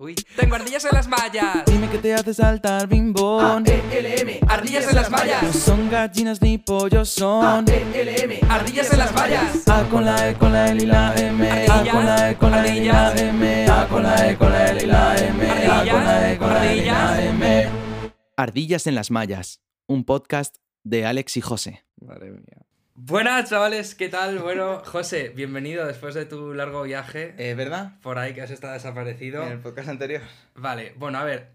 Uy, tengo ardillas en las mallas. Dime qué te hace saltar, bimbón. A-E-L-M, ardillas en las No mallas. son gallinas ni pollos, son. A-E-L-M, ardillas en las mallas. A con la E, con la L y la M. A con la E, con la L y la M. A con la E, con la L y la M. A con la E, con la L y la M. Ardillas en las mallas. Un podcast de Alex y José. Madre mía. Buenas, chavales, ¿qué tal? Bueno, José, bienvenido después de tu largo viaje ¿Es verdad? por ahí que has estado desaparecido. En el podcast anterior. Vale, bueno, a ver,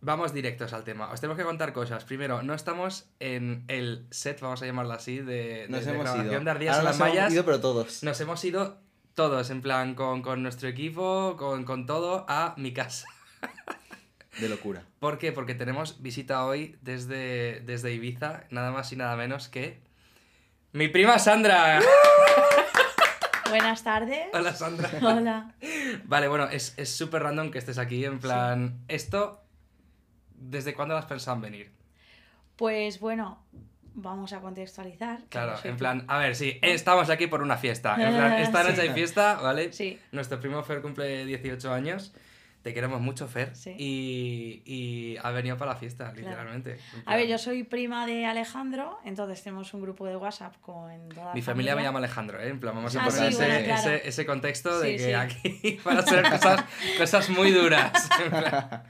vamos directos al tema. Os tenemos que contar cosas. Primero, no estamos en el set, vamos a llamarlo así, de, de- Nos de hemos grabación ido. de Ardillas Ahora nos hemos ido, pero todos. Nos hemos ido todos, en plan, con, con nuestro equipo, con, con todo, a mi casa. De locura. ¿Por qué? Porque tenemos visita hoy desde, desde Ibiza, nada más y nada menos que mi prima Sandra. Buenas tardes. Hola Sandra. Hola. Vale, bueno, es es súper random que estés aquí, en plan, esto, ¿desde cuándo pensado en venir? Pues bueno, vamos a contextualizar. Claro, en plan, a ver, sí, estamos aquí por una fiesta. En plan, esta noche hay fiesta, ¿vale? Sí. Nuestro primo Fer cumple 18 años. Te queremos mucho, Fer. Sí. Y, y ha venido para la fiesta, literalmente. En A ver, yo soy prima de Alejandro, entonces tenemos un grupo de WhatsApp con toda Mi familia me llama Alejandro, ¿eh? En plan, vamos a Ah, poner sí, ese, bueno, claro. ese, ese contexto de que aquí van a ser cosas, cosas muy duras.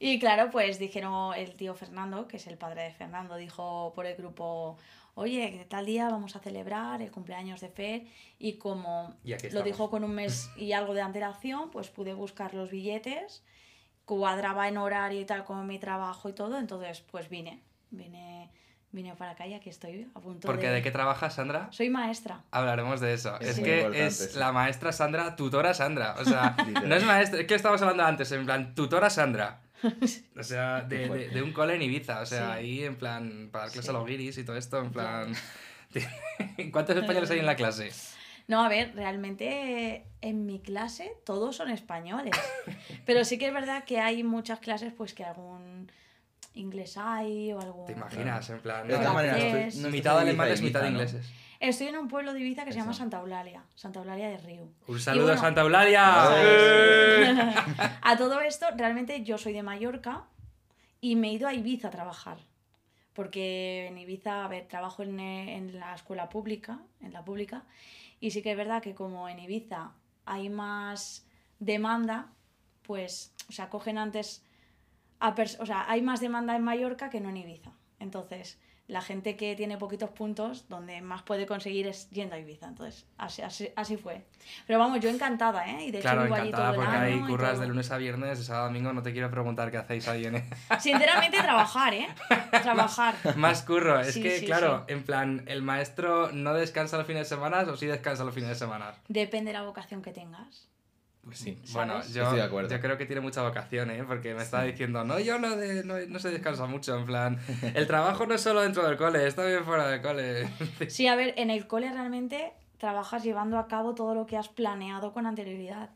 Y claro, pues dijeron el tío Fernando, que es el padre de Fernando, dijo por el grupo, oye, que tal día vamos a celebrar el cumpleaños de Fer. Y como Y lo estamos. dijo con un mes y algo de antelación, pues pude buscar los billetes, cuadraba en horario y tal con mi trabajo y todo, entonces pues vine, vine, vine para acá y aquí estoy a punto Porque de... ¿de qué trabajas, Sandra? Soy maestra. Hablaremos de eso. Es Es, muy que es sí. la maestra Sandra, tutora Sandra. O sea, no es maestra, es que estábamos hablando antes, en plan, tutora Sandra. O sea, de, de, de un cole en Ibiza. O sea, Sí. ahí en plan, para dar clase Sí. a los guiris y todo esto, en plan. ¿Cuántos españoles hay en la clase? No, a ver, realmente en mi clase todos son españoles. Pero sí que es verdad que hay muchas clases pues que algún inglés hay o algún... ¿Te imaginas? En plan. De todas no, maneras, es- no mitad alemanes, mitad ¿no? ingleses. Estoy en un pueblo de Ibiza que se llama. Santa Eulalia, Santa Eulalia de Río. Un saludo bueno, a Santa Eulalia. ¡Eh! A todo esto, realmente yo soy de Mallorca y me he ido a Ibiza a trabajar. Porque en Ibiza, a ver, trabajo en, en la escuela pública, en la pública, y sí que es verdad que como en Ibiza hay más demanda, pues, o sea, cogen antes a o sea, hay más demanda en Mallorca que no en Ibiza. Entonces, la gente que tiene poquitos puntos, donde más puede conseguir es yendo a Ibiza. Entonces, así, así, así fue. Pero vamos, yo encantada, ¿eh? Y de hecho Claro, allí encantada todo porque y curras de lunes a viernes, de sábado a domingo. No te quiero preguntar qué hacéis ahí en. Sinceramente, trabajar, ¿eh? Trabajar. Más curro. Es Sí, que, sí, claro, en plan, el maestro no descansa los fines de semana o sí descansa los fines de semana. Depende de la vocación que tengas. Pues sí. Bueno, yo, Estoy de acuerdo. yo creo que tiene mucha vocación, ¿eh? Porque me estaba diciendo, no, yo no, de, no, no se descansa mucho, en plan, el trabajo no es solo dentro del cole, es también fuera del cole. Sí, a ver, en el cole realmente trabajas llevando a cabo todo lo que has planeado con anterioridad.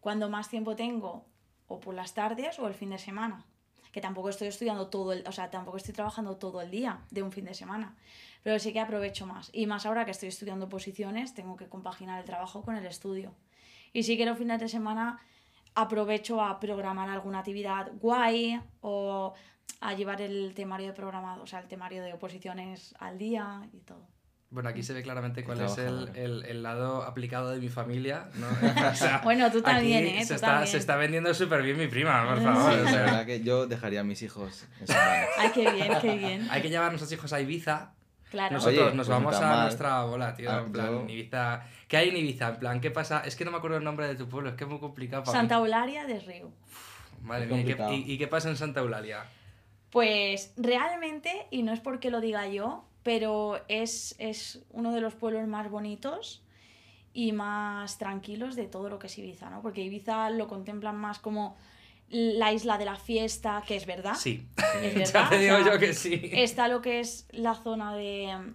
Cuando más tiempo tengo, o por las tardes o el fin de semana. Que tampoco estoy estudiando todo el, o sea, tampoco estoy trabajando todo el día de un fin de semana. Pero sí que aprovecho más. Y más ahora que estoy estudiando posiciones, tengo que compaginar el trabajo con el estudio. Y sí que los fines de semana aprovecho a programar alguna actividad guay o a llevar el temario de programado, o sea, el temario de oposiciones al día y todo. Bueno, aquí se ve claramente cuál es el, el, el lado aplicado de mi familia, ¿no? O sea, Bueno, tú también, aquí ¿eh? Se está, también. se está vendiendo súper bien mi prima, por favor. Sí, o la verdad que yo dejaría a mis hijos. Ay, qué bien, qué bien. hay que llevar a nuestros hijos a Ibiza. Claro. Nosotros Oye, nos pues vamos a mal. nuestra bola, tío. Ah, en plan, yo- en Ibiza. ¿Qué hay en Ibiza? En plan, ¿qué pasa? Es que no me acuerdo el nombre de tu pueblo, es que es muy complicado para Santa mí. Eulalia de Río. Madre Es mía, ¿y qué, y qué pasa en Santa Eulalia? Pues realmente, y no es porque lo diga yo, pero es, es uno de los pueblos más bonitos y más tranquilos de todo lo que es Ibiza, ¿no? Porque Ibiza lo contemplan más como la isla de la fiesta, que es verdad. Sí, Es ya verdad. te o digo sea, yo que sí. Está lo que es la zona de.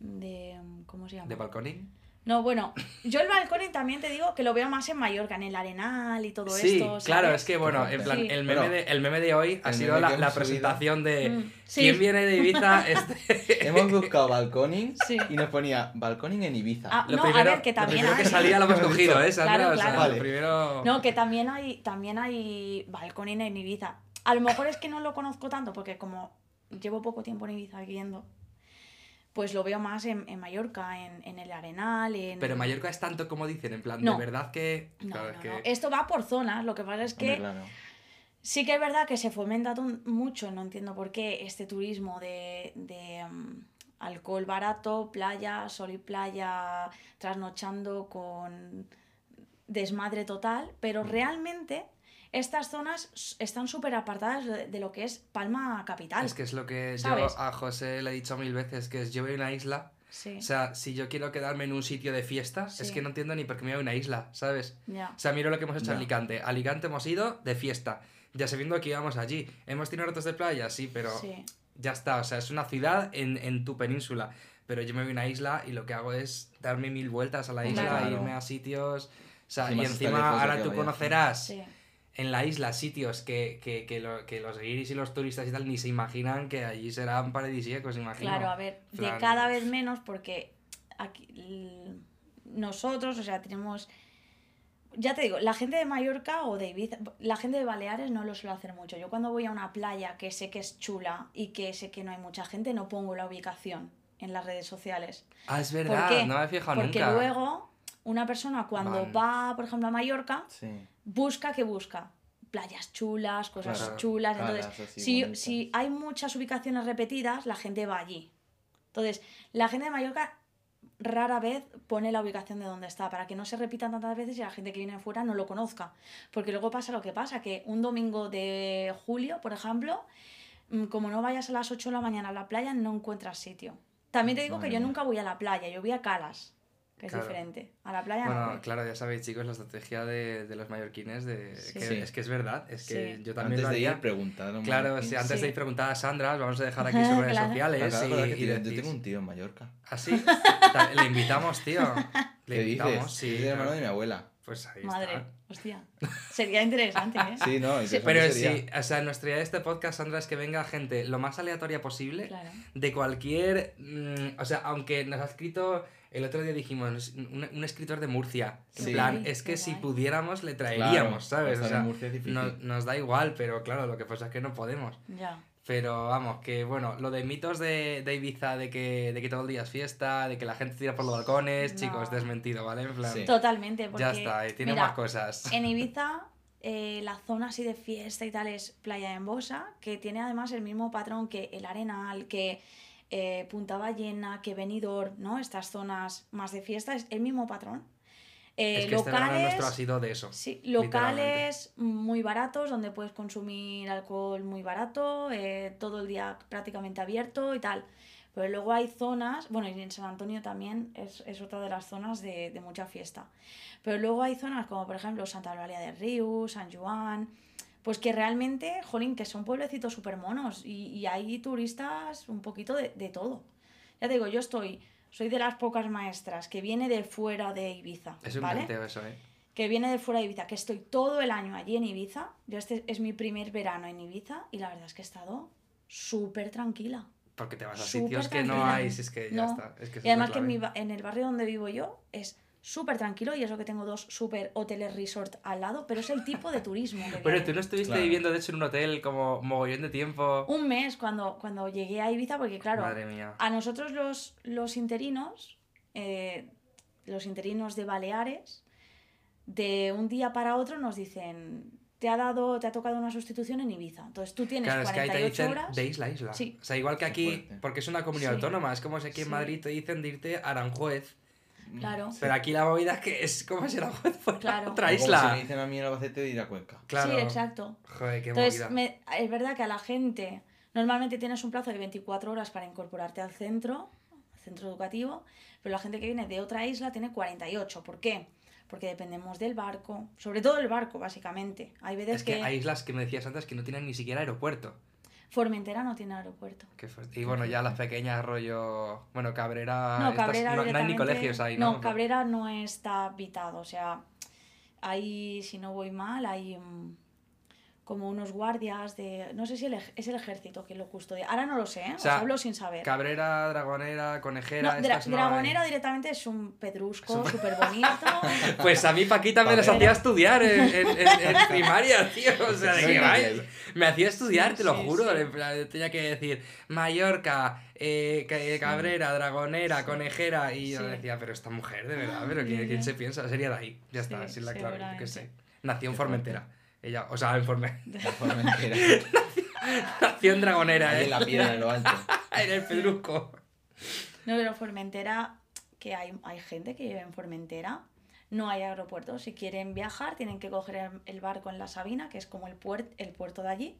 de ¿Cómo se llama? ¿De balconing? No, bueno, yo el balconing también te digo que lo veo más en Mallorca, en el Arenal y todo Sí, esto. claro, ¿sabes? es que bueno, en plan, Sí. el, meme Bueno, de, el meme de hoy ha el sido la, que presentación de Mm, sí. quién viene de Ibiza. Este... Hemos buscado balconing Sí. y nos ponía balconing en Ibiza. Ah, Lo no, primero, a ver, que lo también primero que hay. salía lo hemos Lo cogido. ¿eh, Sandra? Claro, O sea, claro. Vale. lo primero... No, que también hay, también hay balconing en Ibiza. A lo mejor es que no lo conozco tanto porque como llevo poco tiempo en Ibiza viviendo, pues lo veo más en, en Mallorca, en, en el Arenal, en... Pero Mallorca es tanto como dicen, en plan, No. de verdad que... No, claro, no, es que... no. Esto va por zonas, lo que pasa es que Hombre, claro. sí que es verdad que se fomenta mucho, no entiendo por qué, este turismo de, de, mm, alcohol barato, playa, sol y playa, trasnochando con desmadre total, pero realmente estas zonas están súper apartadas de, lo que es Palma Capital. Es que es lo que ¿Sabes? yo a José le he dicho mil veces, que es yo voy a una isla, Sí, o sea, si yo quiero quedarme en un sitio de fiesta, es Sí. que no entiendo ni por qué me voy a una isla, ¿sabes? ya. O sea, miro lo que hemos hecho en. Alicante. Alicante hemos ido de fiesta, ya sabiendo que íbamos allí. ¿Hemos tenido ratos de playa? Sí, pero Sí. ya está, o sea, es una ciudad en, en tu península. Pero yo me voy a una isla y lo que hago es darme mil vueltas a la isla, Claro. irme a sitios... O sea, y encima ahora tú vayas. conocerás Sí. En la isla sitios que, que, que, lo- que los guiris y los turistas y tal ni se imaginan que allí serán paradisíacos, imagino. Claro, a ver, de plan- cada vez menos porque aquí nosotros, o sea, tenemos ya te digo, la gente de Mallorca o de Ibiza, la gente de Baleares no lo suele hacer mucho. Yo cuando voy a una playa que sé que es chula y que sé que no hay mucha gente, no pongo la ubicación en las redes sociales. Ah, es ¿Por verdad, no me he fijado Porque nunca. luego una persona cuando Van. va, por ejemplo, a Mallorca, Sí. busca que busca playas chulas, cosas Claro. chulas. Entonces, así si, si hay muchas ubicaciones repetidas, la gente va allí. Entonces, la gente de Mallorca rara vez pone la ubicación de donde está, para que no se repitan tantas veces y la gente que viene fuera no lo conozca. Porque luego pasa lo que pasa, que un domingo de julio, por ejemplo, mm, como no vayas a las 8 de la mañana a la playa, no encuentras sitio. También te digo que yo nunca voy a la playa, yo voy a Calas, que Claro. es diferente. A la playa no Bueno, claro, ya sabéis, chicos, la estrategia de, de los mallorquines de Sí. que Sí. es que es verdad, es que Sí. yo también Antes lo de haría. ir, preguntar. Claro, Martín? sí, antes Sí. de ir preguntar a Sandra, os vamos a dejar aquí sus redes Claro. sociales Claro, claro, y, y yo- decís- Yo tengo un tío en Mallorca. ¿Ah, sí? Le invitamos, tío. Le ¿Qué invitamos, dices? sí. Es hermano de mi abuela. Pues ahí Madre, está. hostia. Sería interesante, ¿eh? Sí, no, interesante Pero sería. sí, o sea, nuestra idea de este podcast, Sandra, es que venga gente lo más aleatoria posible Claro. de cualquier. mm, o sea, aunque nos ha escrito. El otro día dijimos, un, un escritor de Murcia. En Sí. plan, es que si pudiéramos, le Claro, traeríamos, ¿sabes? O sea, en Murcia es difícil. no- nos da igual, pero claro, lo que pasa es que no podemos. Ya. Pero vamos, que bueno, lo de mitos de, de Ibiza, de que, de que todo el día es fiesta, de que la gente tira por los balcones, No. chicos, desmentido, ¿vale? En plan, Sí. Totalmente, porque... ya está, y tiene mira, más cosas. En Ibiza, eh, la zona así de fiesta y tal es Playa de Embosa, que tiene además el mismo patrón que el Arenal, que eh, Punta Ballena, que Benidorm, ¿no? Estas zonas más de fiesta, es el mismo patrón. Eh, es que este locales, nuestro ha sido de eso. sí, locales muy baratos, donde puedes consumir alcohol muy barato, eh, todo el día prácticamente abierto y tal. Pero luego hay zonas, bueno, y en San Antonio también es, es otra de las zonas de, de mucha fiesta. Pero luego hay zonas como por ejemplo Santa Eulalia del Río, San Juan, pues que realmente, jolín, que son pueblecitos súper monos y, y hay turistas un poquito de, de todo. Ya te digo, yo estoy, soy de las pocas maestras que viene de fuera de Ibiza, Es un ¿vale? eso, ¿eh? que viene de fuera de Ibiza, que estoy todo el año allí en Ibiza. Yo este es mi primer verano en Ibiza y la verdad es que he estado súper tranquila. Porque te vas a sitios que no hay, si es que ya No. está. Es que esa Y además que mi en el barrio donde vivo yo es súper tranquilo y eso que tengo dos súper hoteles resort al lado, pero es el tipo de turismo que Pero tú no estuviste Claro. viviendo, de hecho, en un hotel como mogollón de tiempo. Un mes cuando, cuando llegué a Ibiza, porque claro, Madre mía. a nosotros los, los interinos, eh, los interinos de Baleares, de un día para otro nos dicen, te ha dado, te ha tocado una sustitución en Ibiza. Entonces tú tienes Claro, es que ahí te 48 dicen horas. de isla a isla. Sí. O sea, igual que aquí, porque es una comunidad Sí. autónoma, es como si aquí en Sí. Madrid te dicen de irte a Aranjuez. Claro. Pero aquí la movida es que es como si Aranjuez fuera Claro. otra O como isla. si me dicen a mí en Albacete de ir a Cuenca. Claro. Sí, exacto. Joder, qué Entonces, movida. me- es verdad que a la gente, normalmente tienes un plazo de 24 horas para incorporarte al centro, al centro educativo, pero la gente que viene de otra isla tiene 48. ¿Por qué? Porque dependemos del barco, sobre todo el barco, básicamente. Hay veces Es que hay islas que me decías antes que no tienen ni siquiera aeropuerto. Formentera no tiene aeropuerto. Qué fuerte. Y bueno, ya las pequeñas rollo... Bueno, Cabrera... No, estas- Cabrera no, no hay ni colegios ahí, ¿no? No, Cabrera no está habitado, o sea, hay, si no voy mal, hay como unos guardias de... No sé si el ej- es el ejército quien lo custodia. Ahora no lo sé, ¿eh? O sea, Os hablo sin saber. Cabrera, Dragonera, Conejera... No, dra- hay. Dragonera directamente es un pedrusco súper bonito. Pues a mí Paquita me las Papel. hacía estudiar en, en- en- en primaria, tío. O sea, de Sí, vais. sí. Me hacía estudiar, Sí, te lo sí, juro. tenía que decir Mallorca, eh, Ca- Cabrera, Dragonera, Conejera. Y yo Sí. decía, pero esta mujer, de verdad, pero ¿quién, quién se piensa? Sería de ahí. Ya está, es la clave, yo qué sé. Nació en Formentera. Ella, o sea, en Formentera. Nació en Dragonera, Ahí ¿eh? en la piedra en lo alto. en el pedrusco. No, pero Formentera, que hay, hay gente que vive en Formentera, no hay aeropuerto. Si quieren viajar, tienen que coger el, el barco en la Sabina, que es como el, puer- el puerto de allí,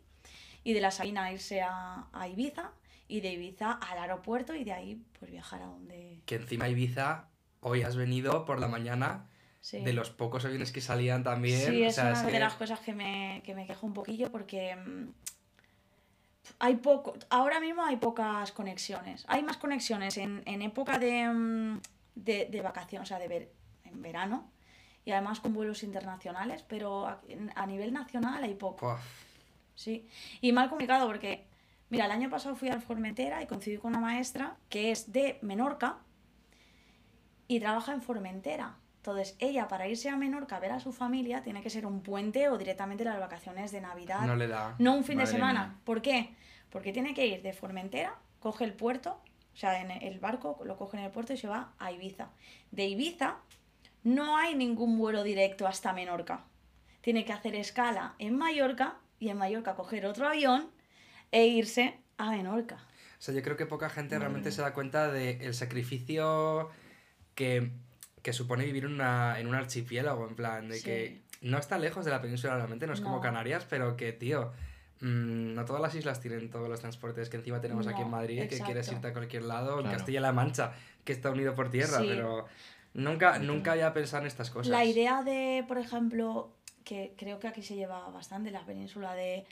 y de la Sabina irse a, a Ibiza, y de Ibiza al aeropuerto, y de ahí pues viajar a donde... Que encima Ibiza, hoy has venido por la mañana Sí. de los pocos aviones que salían también. Sí, o es sea, una es de que- las cosas que me, que me quejo un poquillo porque mm, hay poco, ahora mismo hay pocas conexiones. Hay más conexiones en, en época de, mm, de, de vacación, o sea, de ver, en verano, y además con vuelos internacionales, pero a, a nivel nacional hay poco. Sí, y mal comunicado porque, mira, el año pasado fui al Formentera y coincidí con una maestra que es de Menorca y trabaja en Formentera. Entonces, ella para irse a Menorca a ver a su familia tiene que ser un puente o directamente las vacaciones de Navidad. No le da. No un fin de semana. mía. ¿Por qué? Porque tiene que ir de Formentera, coge el puerto, o sea, en el barco lo coge en el puerto y se va a Ibiza. De Ibiza no hay ningún vuelo directo hasta Menorca. Tiene que hacer escala en Mallorca y en Mallorca coger otro avión e irse a Menorca. O sea, yo creo que poca gente realmente se da cuenta del sacrificio que, que supone vivir en una, en un archipiélago, en plan, de Sí. que no está lejos de la península realmente, no es como. Canarias, pero que, tío, mm, no todas las islas tienen todos los transportes que encima tenemos aquí en Madrid, que quieres irte a cualquier lado, en Claro. Castilla-La Mancha, que está unido por tierra, Sí. pero nunca, nunca había pensado en estas cosas. La idea de, por ejemplo, que creo que aquí se lleva bastante en la península de,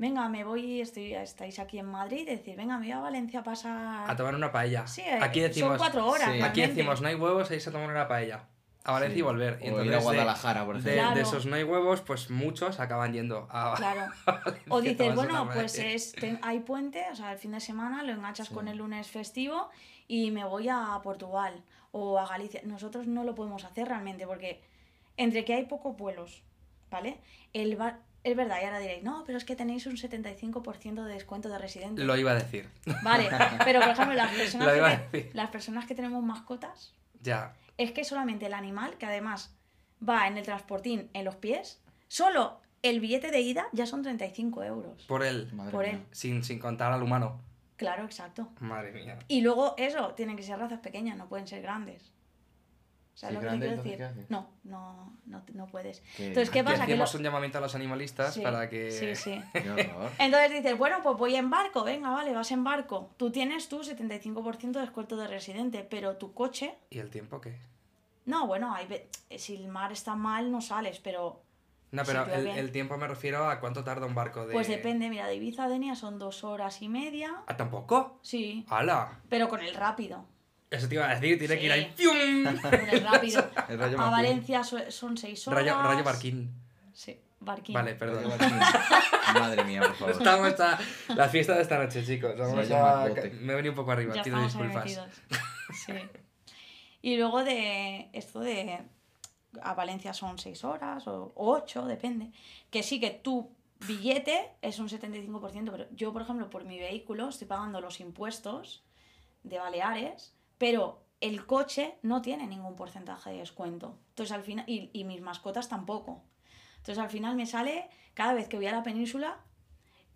venga, me voy, estoy, estáis aquí en Madrid, decir, venga, me voy a Valencia a pasar... A tomar una paella. Sí, eh, aquí decimos, son cuatro horas. Sí. Aquí decimos, no hay huevos, ahí se tomar una paella. A Valencia Sí. y volver. Y O ir a entonces de- Guadalajara, por de, ejemplo. de Claro. esos no hay huevos, pues muchos acaban yendo a Claro. Valencia O a dices, bueno, pues es, ten- hay puente, o sea, el fin de semana lo enganchas Sí. con el lunes festivo y me voy a Portugal o a Galicia. Nosotros no lo podemos hacer realmente porque entre que hay pocos vuelos, ¿vale? El bar- es verdad, y ahora diréis, no, pero es que tenéis un 75% de descuento de residentes. Lo iba a decir. Vale, pero por ejemplo, las personas, Lo iba a que, las personas que tenemos mascotas, Ya. es que solamente el animal, que además va en el transportín en los pies, solo el billete de ida ya son 35 euros. Por él. Madre por mía. él. Sin, sin contar al humano. Claro, exacto. Madre mía. Y luego eso, tienen que ser razas pequeñas, no pueden ser grandes. ¿Sabes Sí, lo que grande, quiero entonces, decir? ¿qué haces? No, no, no, no puedes. Qué- Entonces, ¿qué pasa? Que hacemos lo- un llamamiento a los animalistas Sí, para que... Sí, sí. Entonces dices, bueno, pues voy en barco, venga, vale, vas en barco. Tú tienes tu 75% de descuento de residente, pero tu coche, ¿Y el tiempo qué? no, bueno, hay ve- si el mar está mal no sales, pero No, pero el tiempo me refiero a cuánto tarda un barco de... pues depende, mira, de Ibiza a Denia son dos horas y media. ¿Ah, tampoco? Sí, ¡Hala! pero con el rápido. Eso te iba a decir, tiene que ir Sí. ahí. rayo a. Valencia so- son seis horas. Rayo, rayo barquín. Sí, barquín. Vale, perdón. Madre mía, por favor. Estamos esta, la fiesta de esta noche, chicos. Vamos Rayo a, McBote. me he venido un poco arriba, Ya pido disculpas. Sí. Y luego de esto de a Valencia son seis horas o ocho, depende. Que sí que tu billete es un 75%, pero yo, por ejemplo, por mi vehículo estoy pagando los impuestos de Baleares, pero el coche no tiene ningún porcentaje de descuento. Entonces al final, y, y mis mascotas tampoco. Entonces al final me sale, cada vez que voy a la península,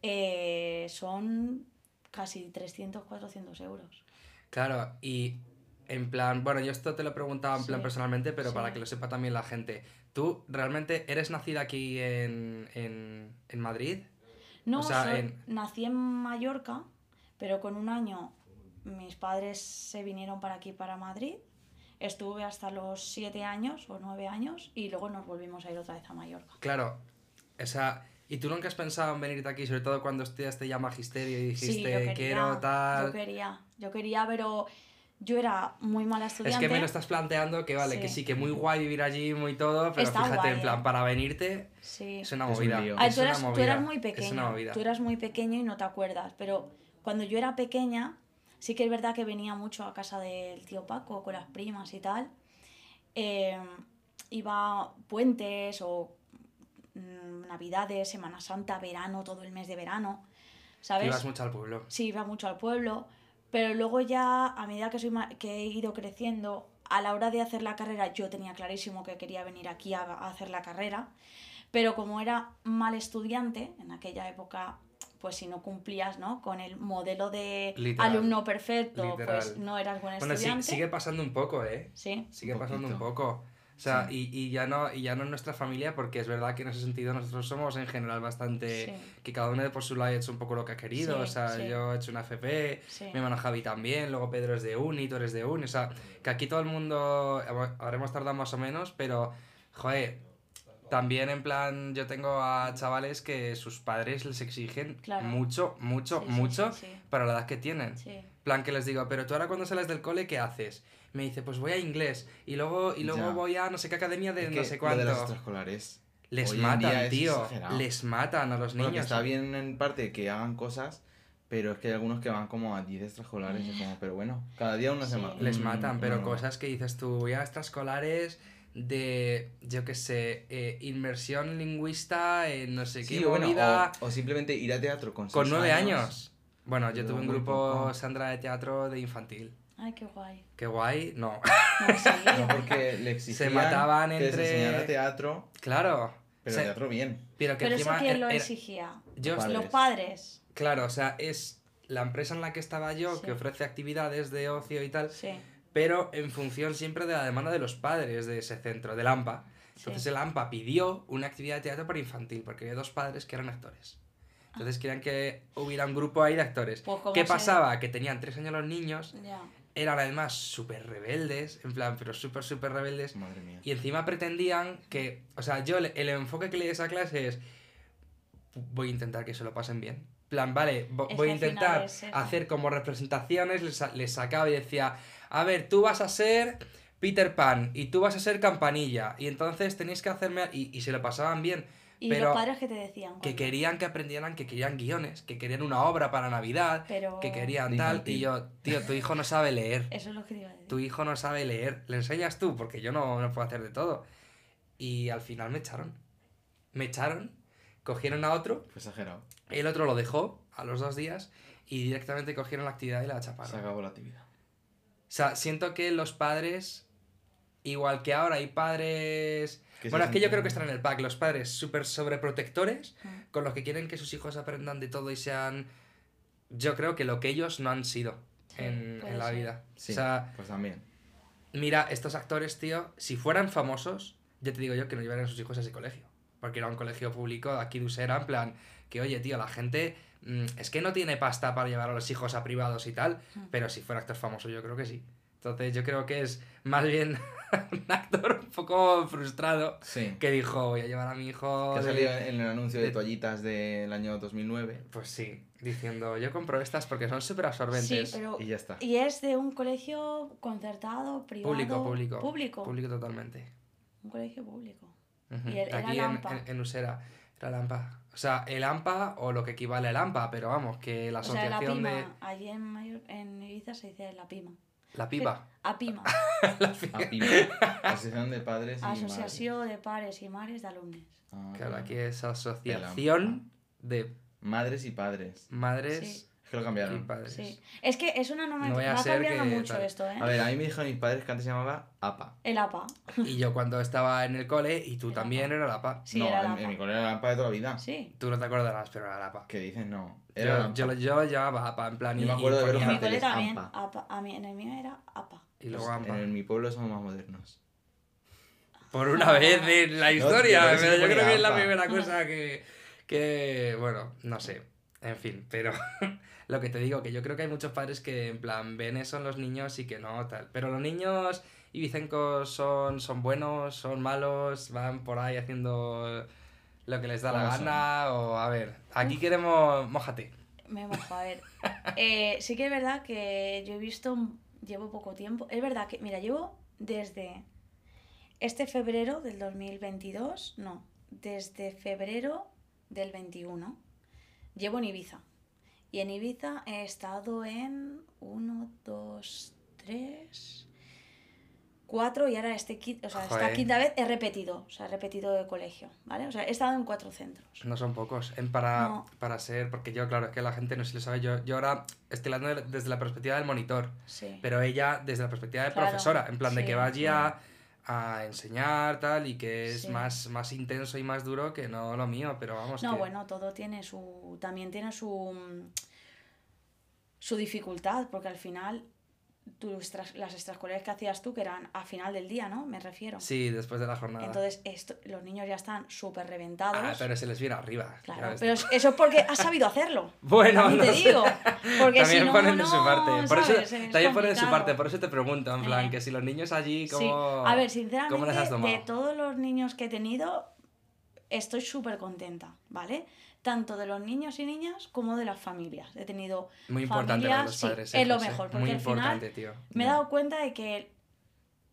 eh, son casi 300, 400 euros. Claro, y en plan, bueno, yo esto te lo he preguntado en plan personalmente, pero sí. para que lo sepa también la gente. ¿Tú realmente eres nacida aquí en, en, en Madrid? No, O sea, soy- en- nací en Mallorca, pero con un año mis padres se vinieron para aquí, para Madrid. Estuve hasta los siete años o nueve años y luego nos volvimos a ir otra vez a Mallorca. Claro, o sea, ¿Y tú nunca has pensado en venirte aquí, sobre todo cuando estudiaste ya magisterio y Sí, dijiste, yo quería, quiero tal... Yo quería, yo quería, pero yo era muy mala Es estudiante. que me lo estás planteando que vale, que Sí. sí, que muy guay vivir allí, muy todo, pero Está fíjate, guay, en plan, ¿eh? para venirte Sí. es una Es un movida. Ah, es tú, una eras, tú movida, eras muy Es una pequeño. movida. Tú eras muy pequeño y no te acuerdas. Pero cuando yo era pequeña, sí que es verdad que venía mucho a casa del tío Paco con las primas y tal. Eh, iba a puentes o mm, navidades, Semana Santa, verano, todo el mes de verano. ¿Sabes? Ibas mucho al pueblo. Sí, iba mucho al pueblo, pero luego ya a medida que, soy que he ido creciendo, a la hora de hacer la carrera yo tenía clarísimo que quería venir aquí a, a hacer la carrera, pero como era mal estudiante, en aquella época, pues si no cumplías ¿no? con el modelo de Literal. alumno perfecto, pues Literal. no eras buen Bueno, sí, estudiante. sigue pasando un poco, ¿eh? Sí, Sigue Un pasando un poco. O sea, y, y ya no, y ya no en nuestra familia, porque es verdad que en ese sentido nosotros somos en general bastante... Sí. Que cada uno de por su lado ha hecho un poco lo que ha querido. Sí, o sea, sí. yo he hecho una FP, Sí. mi hermano Javi también, luego Pedro es de uni, tú eres de uni. O sea, que aquí todo el mundo habremos tardado más o menos, pero, joder, también en plan, yo tengo a chavales que sus padres les exigen Claro. mucho, mucho, Sí, mucho sí, sí. para la edad que tienen. Sí. plan que les digo, pero tú ahora cuando sales del cole, ¿qué haces? Me dice, pues voy a inglés y luego, y luego Ya. voy a no sé qué academia de Es no que sé lo cuánto. de las extraescolares. Les hoy en día matan, es tío. exagerado. Les matan a los Bueno, que niños. está bien en parte que hagan cosas, pero es que hay algunos que van como a 10 extraescolares. y es como, pero bueno, cada día una Sí. semana. Les mm, matan, pero cosas que dices tú, voy a extraescolares de, yo qué sé, eh, inmersión lingüista en no sé qué Sí, o, bueno, movida, o, o simplemente ir a teatro con con nueve años. Bueno, yo tuve un grupo, poco. Sandra, de teatro de infantil. Ay, qué guay. Qué guay, no. No, sí. No, porque le exigían mataban que les entre- enseñara teatro, claro. pero Se- teatro bien. pero que Pero eso encima quién era- lo era- exigía. yo, Padres. Los padres. Claro, o sea, es la empresa en la que estaba yo Sí. que ofrece actividades de ocio y tal, Sí. Pero en función siempre de la demanda de los padres de ese centro, del AMPA. Entonces el AMPA pidió una actividad de teatro para infantil, porque había dos padres que eran actores. Entonces querían que hubiera un grupo ahí de actores. Pues, ¿cómo ¿Qué se- pasaba? Que tenían tres años los niños, Ya. eran además súper rebeldes, en plan, pero súper, súper rebeldes. Madre mía. Y encima pretendían que, o sea, yo el, el enfoque que le di a esa clase es, voy a intentar que se lo pasen bien. plan, vale, voy a intentar hacer como representaciones, les, les sacaba y decía, a ver, tú vas a ser Peter Pan y tú vas a ser Campanilla y entonces tenéis que hacerme... Y, y se lo pasaban bien, Y pero los padres que te decían. que querían que aprendieran, que querían guiones, que querían una obra para Navidad, Pero que querían tal, y yo, tío, tu hijo no sabe leer. Eso es lo que te iba a decir. Tu hijo no sabe leer, le enseñas tú, porque yo no, no puedo hacer de todo. Y al final me echaron. Me echaron, cogieron a otro, Fue exagerado. el otro lo dejó a los dos días y directamente cogieron la actividad y la chaparon. Se acabó la actividad. O sea, siento que los padres, igual que ahora hay padres... Bueno, es que yo creo que están en el pack, los padres súper sobreprotectores, Mm. con los que quieren que sus hijos aprendan de todo y sean... Yo creo que lo que ellos no han sido en, en la ser. vida. Sí, O sea, pues también. Mira, estos actores, tío, si fueran famosos, ya te digo yo que no llevarían a sus hijos a ese colegio. Porque era un colegio público de aquí de Usera, en plan, que oye, tío, la gente es que no tiene pasta para llevar a los hijos a privados y tal, Mm. pero si fuera actor famoso, yo creo que sí. Entonces, yo creo que es más bien un actor un poco frustrado Sí. que dijo, voy a llevar a mi hijo. Que salido en el anuncio de de- toallitas del año 2009. Pues sí, diciendo, yo compro estas porque son súper Sí, absorbentes. pero. Y ya está. Y es de un colegio concertado, privado. Público, público. Público. Público totalmente. Un colegio público. Y el- era Aquí en Usera era el AMPA. O sea, el AMPA o lo que equivale al AMPA, pero vamos, que la o sea, la asociación PIMA. de. Allí en, Mayor- en Ibiza se dice la PIMA. La piba. A PIMA. la pi- APIMA, Asociación de Padres y Asociación de Pares y Mares de. Madres. Ah, Claro, aquí es asociación de Madres y Padres. madres Sí. Es que lo cambiaron. padres. Sí. Es que es una No nomenclatura. vaya a va cambiando que mucho esto, ¿eh? A ver, a mí me dijeron mis padres que antes se llamaba APA. El APA. Y yo cuando estaba en el cole, y tú El también APA. era la APA. Sí, no, era en, mi APA. colegio era la APA de toda la vida. Sí. Tú no te acordarás, pero era la APA. Que dices no. Era Yo, APA. yo, yo llamaba APA, en plan. Yo y, me acuerdo y de ver En mi cole también. APA. A mí, en el mío era APA. y luego Pues AMPA. en mi pueblo somos más modernos. Por una vez en la historia, yo creo que sí pero que yo creo ponía que es la primera cosa que, que, bueno, no sé, en fin, pero lo que te digo, que yo creo que hay muchos padres que en plan ven eso en los niños y que no, tal, pero los niños ibicencos son, son buenos, son malos, van por ahí haciendo lo que les da la ¿Cómo son? gana o a ver, aquí queremos mojate. Me mojo, a ver. Eh, sí que es verdad que yo he visto, llevo poco tiempo. Es verdad que, mira, llevo desde este febrero del 2022, no, desde febrero del 21, llevo en Ibiza. Y en Ibiza he estado en 1, 2, 3, 4 y ahora este, o sea, esta quinta vez he repetido, o sea, he repetido de colegio, ¿vale? O sea, he estado en cuatro centros. No son pocos. En para, No. para ser, porque yo, claro, es que la gente no se lo sabe. Yo, yo ahora estoy hablando de- desde la perspectiva del monitor, Sí. pero ella desde la perspectiva de Claro, profesora, en plan de sí, que vaya a enseñar tal y que es Sí. más, más intenso y más duro que no lo mío, pero vamos. No, que- bueno, todo tiene su. También tiene su. Su dificultad, porque al final. tus tras- las extraescolares que hacías tú, que eran a final del día, ¿no? Me refiero. Sí, después de la jornada. Entonces, esto, los niños ya están súper reventados. ah, pero se les viene arriba. Claro, pero es- eso es porque has sabido hacerlo. Bueno, no te sé. digo. Porque también si no, ponen de no, su parte. Por eso, ¿sabes? Es también ponen de su parte. Por eso te pregunto, en plan, Eh. que si los niños allí, Sí. ¿cómo, A ver, ¿cómo les has sinceramente, tomado? de todos los niños que he tenido, estoy súper contenta, ¿vale? Tanto de los niños y niñas como de las familias. He tenido Muy importante lo de familias, los sí, padres. es lo mejor, porque Muy al final importante, tío. me he Ya. dado cuenta de que,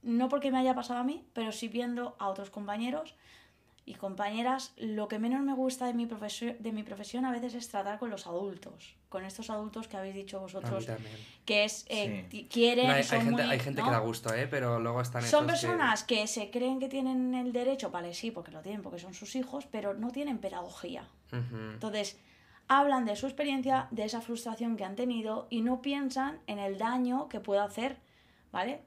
no porque me haya pasado a mí, pero sí viendo a otros compañeros y compañeras, lo que menos me gusta de mi, profesio- de mi profesión a veces es tratar con los adultos, con estos adultos que habéis dicho A mí vosotros, también. que es, eh, Sí. quieren, No, hay, hay son gente, muy- hay gente ¿no? que da gusto, ¿eh? Pero luego están Son que- personas que... se creen que tienen el derecho, vale, sí, porque lo tienen, porque son sus hijos, pero no tienen pedagogía. Entonces, hablan de su experiencia, de esa frustración que han tenido y no piensan en el daño que puede hacer, ¿vale?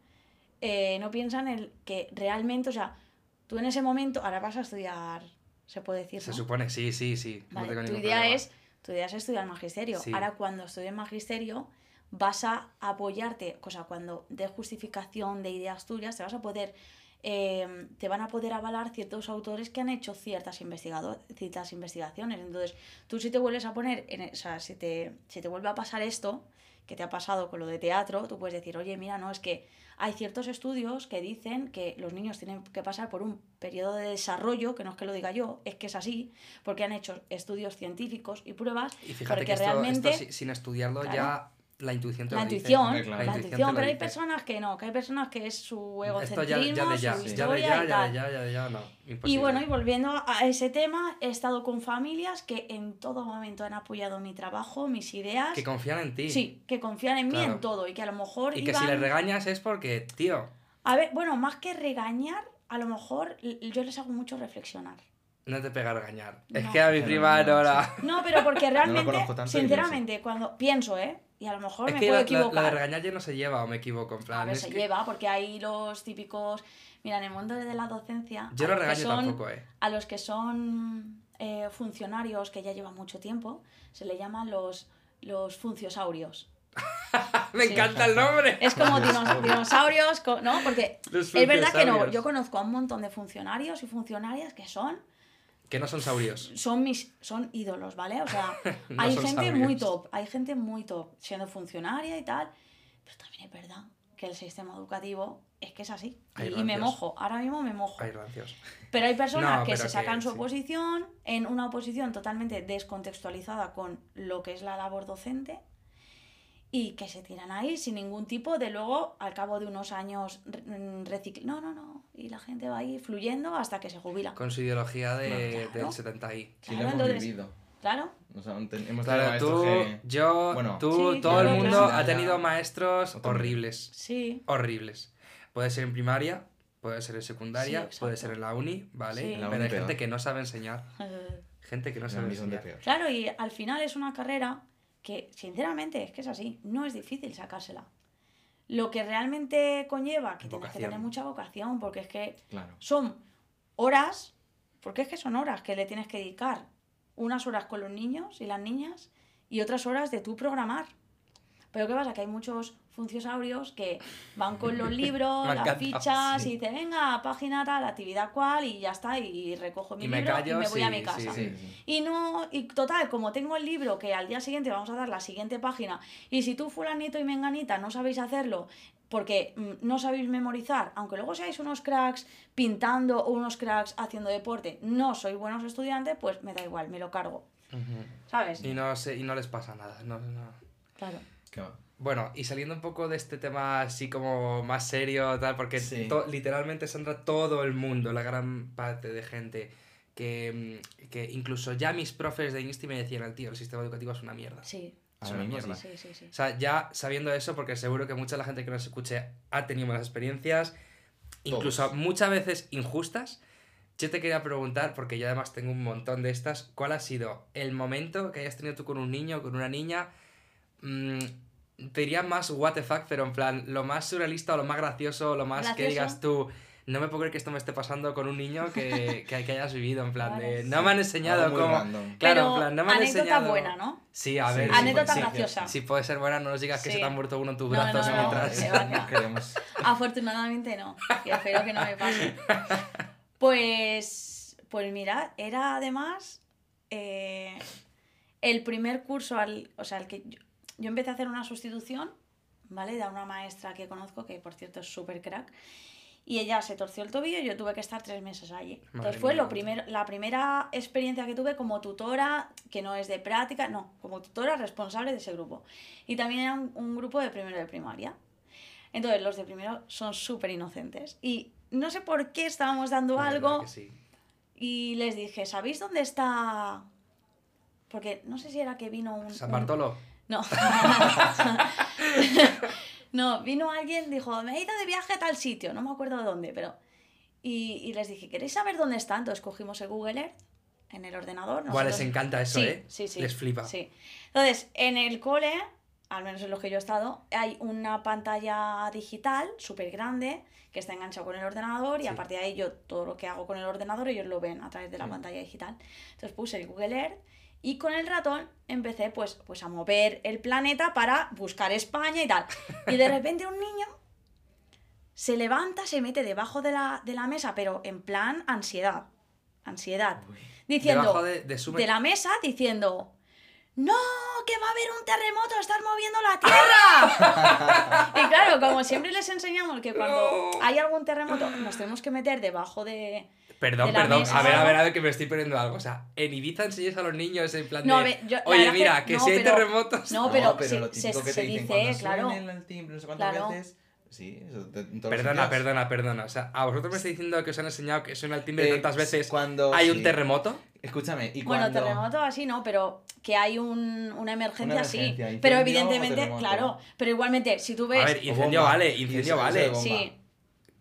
Eh, no piensan en que realmente, o sea, tú en ese momento, ahora vas a estudiar, se puede decir, Se supone, sí, sí, sí. no Vale, tengo tu idea problema. es tu idea es estudiar magisterio. Sí. Ahora cuando estudies magisterio vas a apoyarte, o sea, cuando des justificación de ideas tuyas, te vas a poder eh, te van a poder avalar ciertos autores que han hecho ciertas, investigado- ciertas investigaciones. Entonces, tú si te vuelves a poner, en, e- o sea, si te, si te vuelve a pasar esto, que te ha pasado con lo de teatro, tú puedes decir, oye, mira, no, es que hay ciertos estudios que dicen que los niños tienen que pasar por un periodo de desarrollo, que no es que lo diga yo, es que es así, porque han hecho estudios científicos y pruebas, Y fíjate porque que esto, realmente esto sin estudiarlo Claro. ya la intuición te la lo dice. intuición, hombre, claro. la La intuición, intuición te lo pero hay dice. personas que no, que hay personas que es su egocentrismo, ya, ya de ya, su ya de historia ya, y ya de tal. ya, ya de ya, no. Y bueno, y volviendo a ese tema, he estado con familias que en todo momento han apoyado mi trabajo, mis ideas. Que confían en ti. Sí, que confían en mí Claro. en todo y que a lo mejor Y que si iban- les regañas es porque, tío, A ver, bueno, más que regañar, a lo mejor yo les hago mucho reflexionar. no te pega a regañar. Es No. que a mi Pero prima no, no la... No, pero porque realmente, sinceramente, cuando pienso, ¿eh? Y a lo mejor Es me que puedo la, la- la equivocar. de regañar ya no se lleva o me equivoco. En plan, a ver, se que lleva, porque hay los típicos. Mira, en el mundo de la docencia. Yo no regaño son- tampoco, eh. A los que son eh, funcionarios que ya llevan mucho tiempo, se le llaman los, los funciosaurios. Me Sí. encanta el nombre. Es como dinos- dinosaurios, ¿no? Porque es verdad que no. Yo conozco a un montón de funcionarios y funcionarias que son Que no son saurios. son mis son ídolos, ¿vale? O sea, No hay gente sabios. muy top, hay gente muy top siendo funcionaria y tal, pero también es verdad que el sistema educativo es que es así. Hay Y, y me rancios. mojo, ahora mismo me mojo. Ay, rancios. Pero hay personas No, que se que sacan su sí. oposición en una oposición totalmente descontextualizada con lo que es la labor docente y que se tiran ahí sin ningún tipo de luego, al cabo de unos años, reciclar. No, no, no. Y la gente va ahí fluyendo hasta que se jubila. Con su ideología de, Claro. del 70 y. Sí, Claro, lo hemos entonces- vivido. Claro. O sea, ten- hemos Claro, tú, que- yo, Bueno, tú, Sí, todo claro, el mundo claro. ha tenido maestros horribles. Sí. Horribles. Puede ser en primaria, puede ser en Sí, secundaria, exacto. puede ser en la uni, ¿vale? Sí. En la Pero uni hay gente peor. que no sabe enseñar. Gente que no en sabe enseñar. peor. Claro, y al final es una carrera que, sinceramente, es que es así. No es difícil sacársela. Lo que realmente conlleva que tienes que tener mucha vocación, porque es que Claro. son horas, porque es que son horas que le tienes que dedicar. Unas horas con los niños y las niñas y otras horas de tú programar. Pero ¿qué pasa? Que hay muchos funcionarios que van con los libros, Me las encanta, fichas sí. y dicen, venga, página tal, actividad cual y ya está, y recojo mi Y me libro callo, y me voy a mi casa. Sí, sí. Y no, y total, como tengo el libro que al día siguiente vamos a dar la siguiente página, y si tú fulanito y menganita no sabéis hacerlo, porque mm, no sabéis memorizar, aunque luego seáis unos cracks pintando o unos cracks haciendo deporte, no sois buenos estudiantes, pues me da igual, me lo cargo. ¿Sabes? Y no, sé, y no les pasa nada. No, no. Claro. ¿Qué va? Bueno, y saliendo un poco de este tema así como más serio, tal, porque Sí. to- literalmente, Sandra, todo el mundo, la gran parte de gente, que, mm, que incluso ya mis profes de Insti me decían, tío, el sistema educativo es una mierda. Sí, Es una mismo mierda. sí. sí, sí, sí. O sea, ya sabiendo eso, porque seguro que mucha de la gente que nos escuche ha tenido malas experiencias, incluso Todos. muchas veces injustas. Yo te quería preguntar, porque yo además tengo un montón de estas, ¿cuál ha sido el momento que hayas tenido tú con un niño o con una niña? mm, te diría más what the fuck, pero en plan, lo más surrealista o lo más gracioso, lo más que digas tú, no me puedo creer que esto me esté pasando con un niño que, que, que hayas vivido, en plan de, no me han enseñado Algo cómo... Claro, Pero en plan, no me han anécdota enseñado... buena, ¿no? Sí, a ver. sí, Anécdota sí, graciosa. Si puede ser buena, no nos digas que se te han muerto uno en tus No, brazos no, no, mientras. Afortunadamente no. Y espero que no me pase. Pues, pues mira, era además eh, el primer curso al, o sea, el que yo, yo empecé a hacer una sustitución, ¿vale? De una maestra que conozco, que por cierto es súper crack. Y ella se torció el tobillo y yo tuve que estar tres meses allí. Madre Entonces fue lo primer, la primera experiencia que tuve como tutora, que no es de práctica, no, como tutora responsable de ese grupo. Y también era un, un grupo de primero de primaria. Entonces los de primero son súper inocentes. Y no sé por qué estábamos dando La algo sí. y les dije, ¿sabéis dónde está...? Porque no sé si era que vino un... San un- Bartolo. No. no, vino alguien, dijo, me he ido de viaje a tal sitio, no me acuerdo de dónde, pero... Y, y les dije, ¿queréis saber dónde está? Entonces cogimos el Google Earth en el ordenador. Buah, les nosotros- encanta eso, Sí, ¿eh? Sí, sí. Les flipa. Sí. Entonces, en el cole, al menos en los que yo he estado, hay una pantalla digital súper grande que está enganchada con el ordenador y Sí. a partir de ahí yo todo lo que hago con el ordenador ellos lo ven a través de la pantalla digital. Entonces puse el Google Earth y con el ratón empecé pues, pues a mover el planeta para buscar España y tal. Y de repente un niño se levanta, se mete debajo de la, de la mesa, pero en plan ansiedad. Ansiedad. Uy. Diciendo Debajo de, de su... de la mesa diciendo ¡No! ¡Que va a haber un terremoto! ¡Estás moviendo la tierra! y claro, como siempre les enseñamos que cuando No. hay algún terremoto nos tenemos que meter debajo de... Perdón, perdón. mesa, A ver, a ver, a ver, que me estoy perdiendo algo. O sea, en Ibiza enseñas a los niños en plan No, de... ver, yo- Oye, mira, que- que no, si hay pero- terremotos... No, pero, pero se, lo se- típico que se te dicen dice, claro. el timbre no sé cuántas Claro. veces. Sí, eso, Perdona, perdona, perdona. O sea, a vosotros me estáis diciendo que os han enseñado que suena el timbre Eh, tantas veces. cuando ¿Hay sí. un terremoto? Escúchame, y Bueno, terremoto así no, pero que hay un, una emergencia, Una sí. Pero evidentemente, claro, pero igualmente, si tú ves... A ver, incendio vale, incendio vale. sí,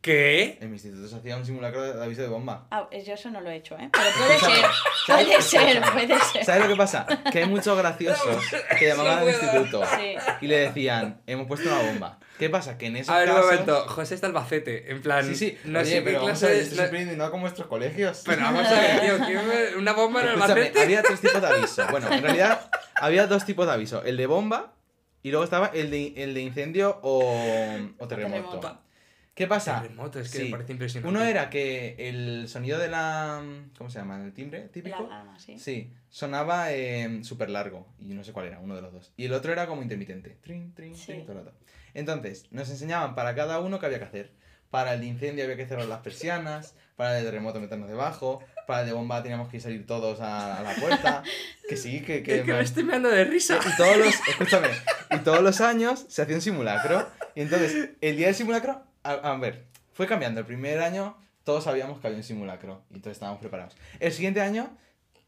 ¿Qué? En mi instituto se hacía un simulacro de aviso de bomba. Ah, yo eso no lo he hecho, ¿eh? Pero puede ser, puede ser, puede ser. ¿Sabes lo que pasa? Que hay muchos graciosos que llamaban al instituto Sí. y le decían, hemos puesto una bomba. ¿Qué pasa? Que en esos A ver, un casos... momento. José está Albacete. En plan. Sí, sí. No sé pero vamos a ver, estoy no- con vuestros colegios. Pero vamos a ver, tío. ¿quién me- ¿Una bomba en Escúchame, Albacete? había tres tipos de aviso. Bueno, en realidad había dos tipos de aviso. El de bomba y luego estaba el de, el de incendio o, o terremoto. terremoto. ¿Qué pasa? Terremoto, es que Sí. me parece impresionante. Uno era que el sonido de la... ¿Cómo se llama? ¿El timbre La típico? alarma, sí. Sí, sonaba súper largo y no sé cuál era, uno de los dos. Y el otro era como intermitente. Trin, trin, Sí. trin, todo el rato. Entonces, nos enseñaban para cada uno qué había que hacer. Para el de incendio había que cerrar las persianas, para el de terremoto meternos debajo, para el de bomba teníamos que salir todos a, a la puerta. Que sí, que... que, Es que me estoy meando de risa. y todos los, escúchame, y todos los años se hacía un simulacro. Y entonces, el día del simulacro, a, a ver, fue cambiando. El primer año todos sabíamos que había un simulacro y entonces estábamos preparados. El siguiente año,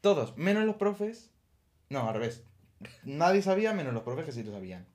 todos, menos los profes, no, al revés. Nadie sabía menos los profes que sí lo sabían.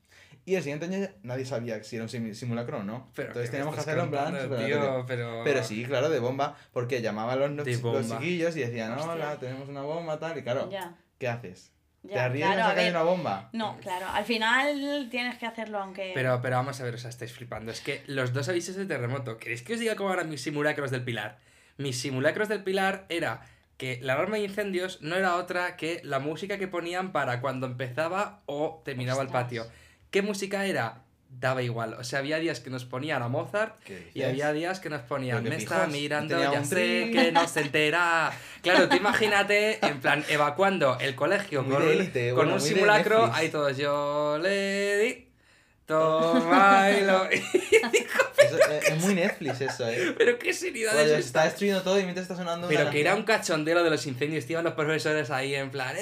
Y el siguiente año nadie sabía si era un sim- simulacro o no. Pero entonces ¿qué me teníamos que hacerlo en plan tío, pero... Pero sí, claro, de bomba, porque llamaban a los, los chiquillos y decían, Hostia. hola, tenemos una bomba, tal, y claro, Ya, ¿qué haces? ¿Te arriesgas Claro, a ver. una bomba? No, claro. Al final tienes que hacerlo aunque... Pero, pero vamos a ver, o sea, estáis flipando. Es que los dos avisos de terremoto, ¿queréis que os diga cómo eran mis simulacros del Pilar? Mis simulacros del Pilar era que la alarma de incendios no era otra que la música que ponían para cuando empezaba o terminaba el patio. ¿Qué música era? Daba igual. O sea, había días que nos ponían a Mozart ¿Qué y había días que nos ponían, me está mirando, ya un sé que no se entera. Claro, tú imagínate, en plan, evacuando el colegio Muy con élite, con bueno, un simulacro, ahí todos, yo le di. Toma y lo... Eso, eh, es muy Netflix eso, eh. Pero qué seriedad Cuando es se esta. está destruyendo todo y mientras está sonando Pero una que era un canción. cachondeo de los incendios, tío, los profesores ahí en plan,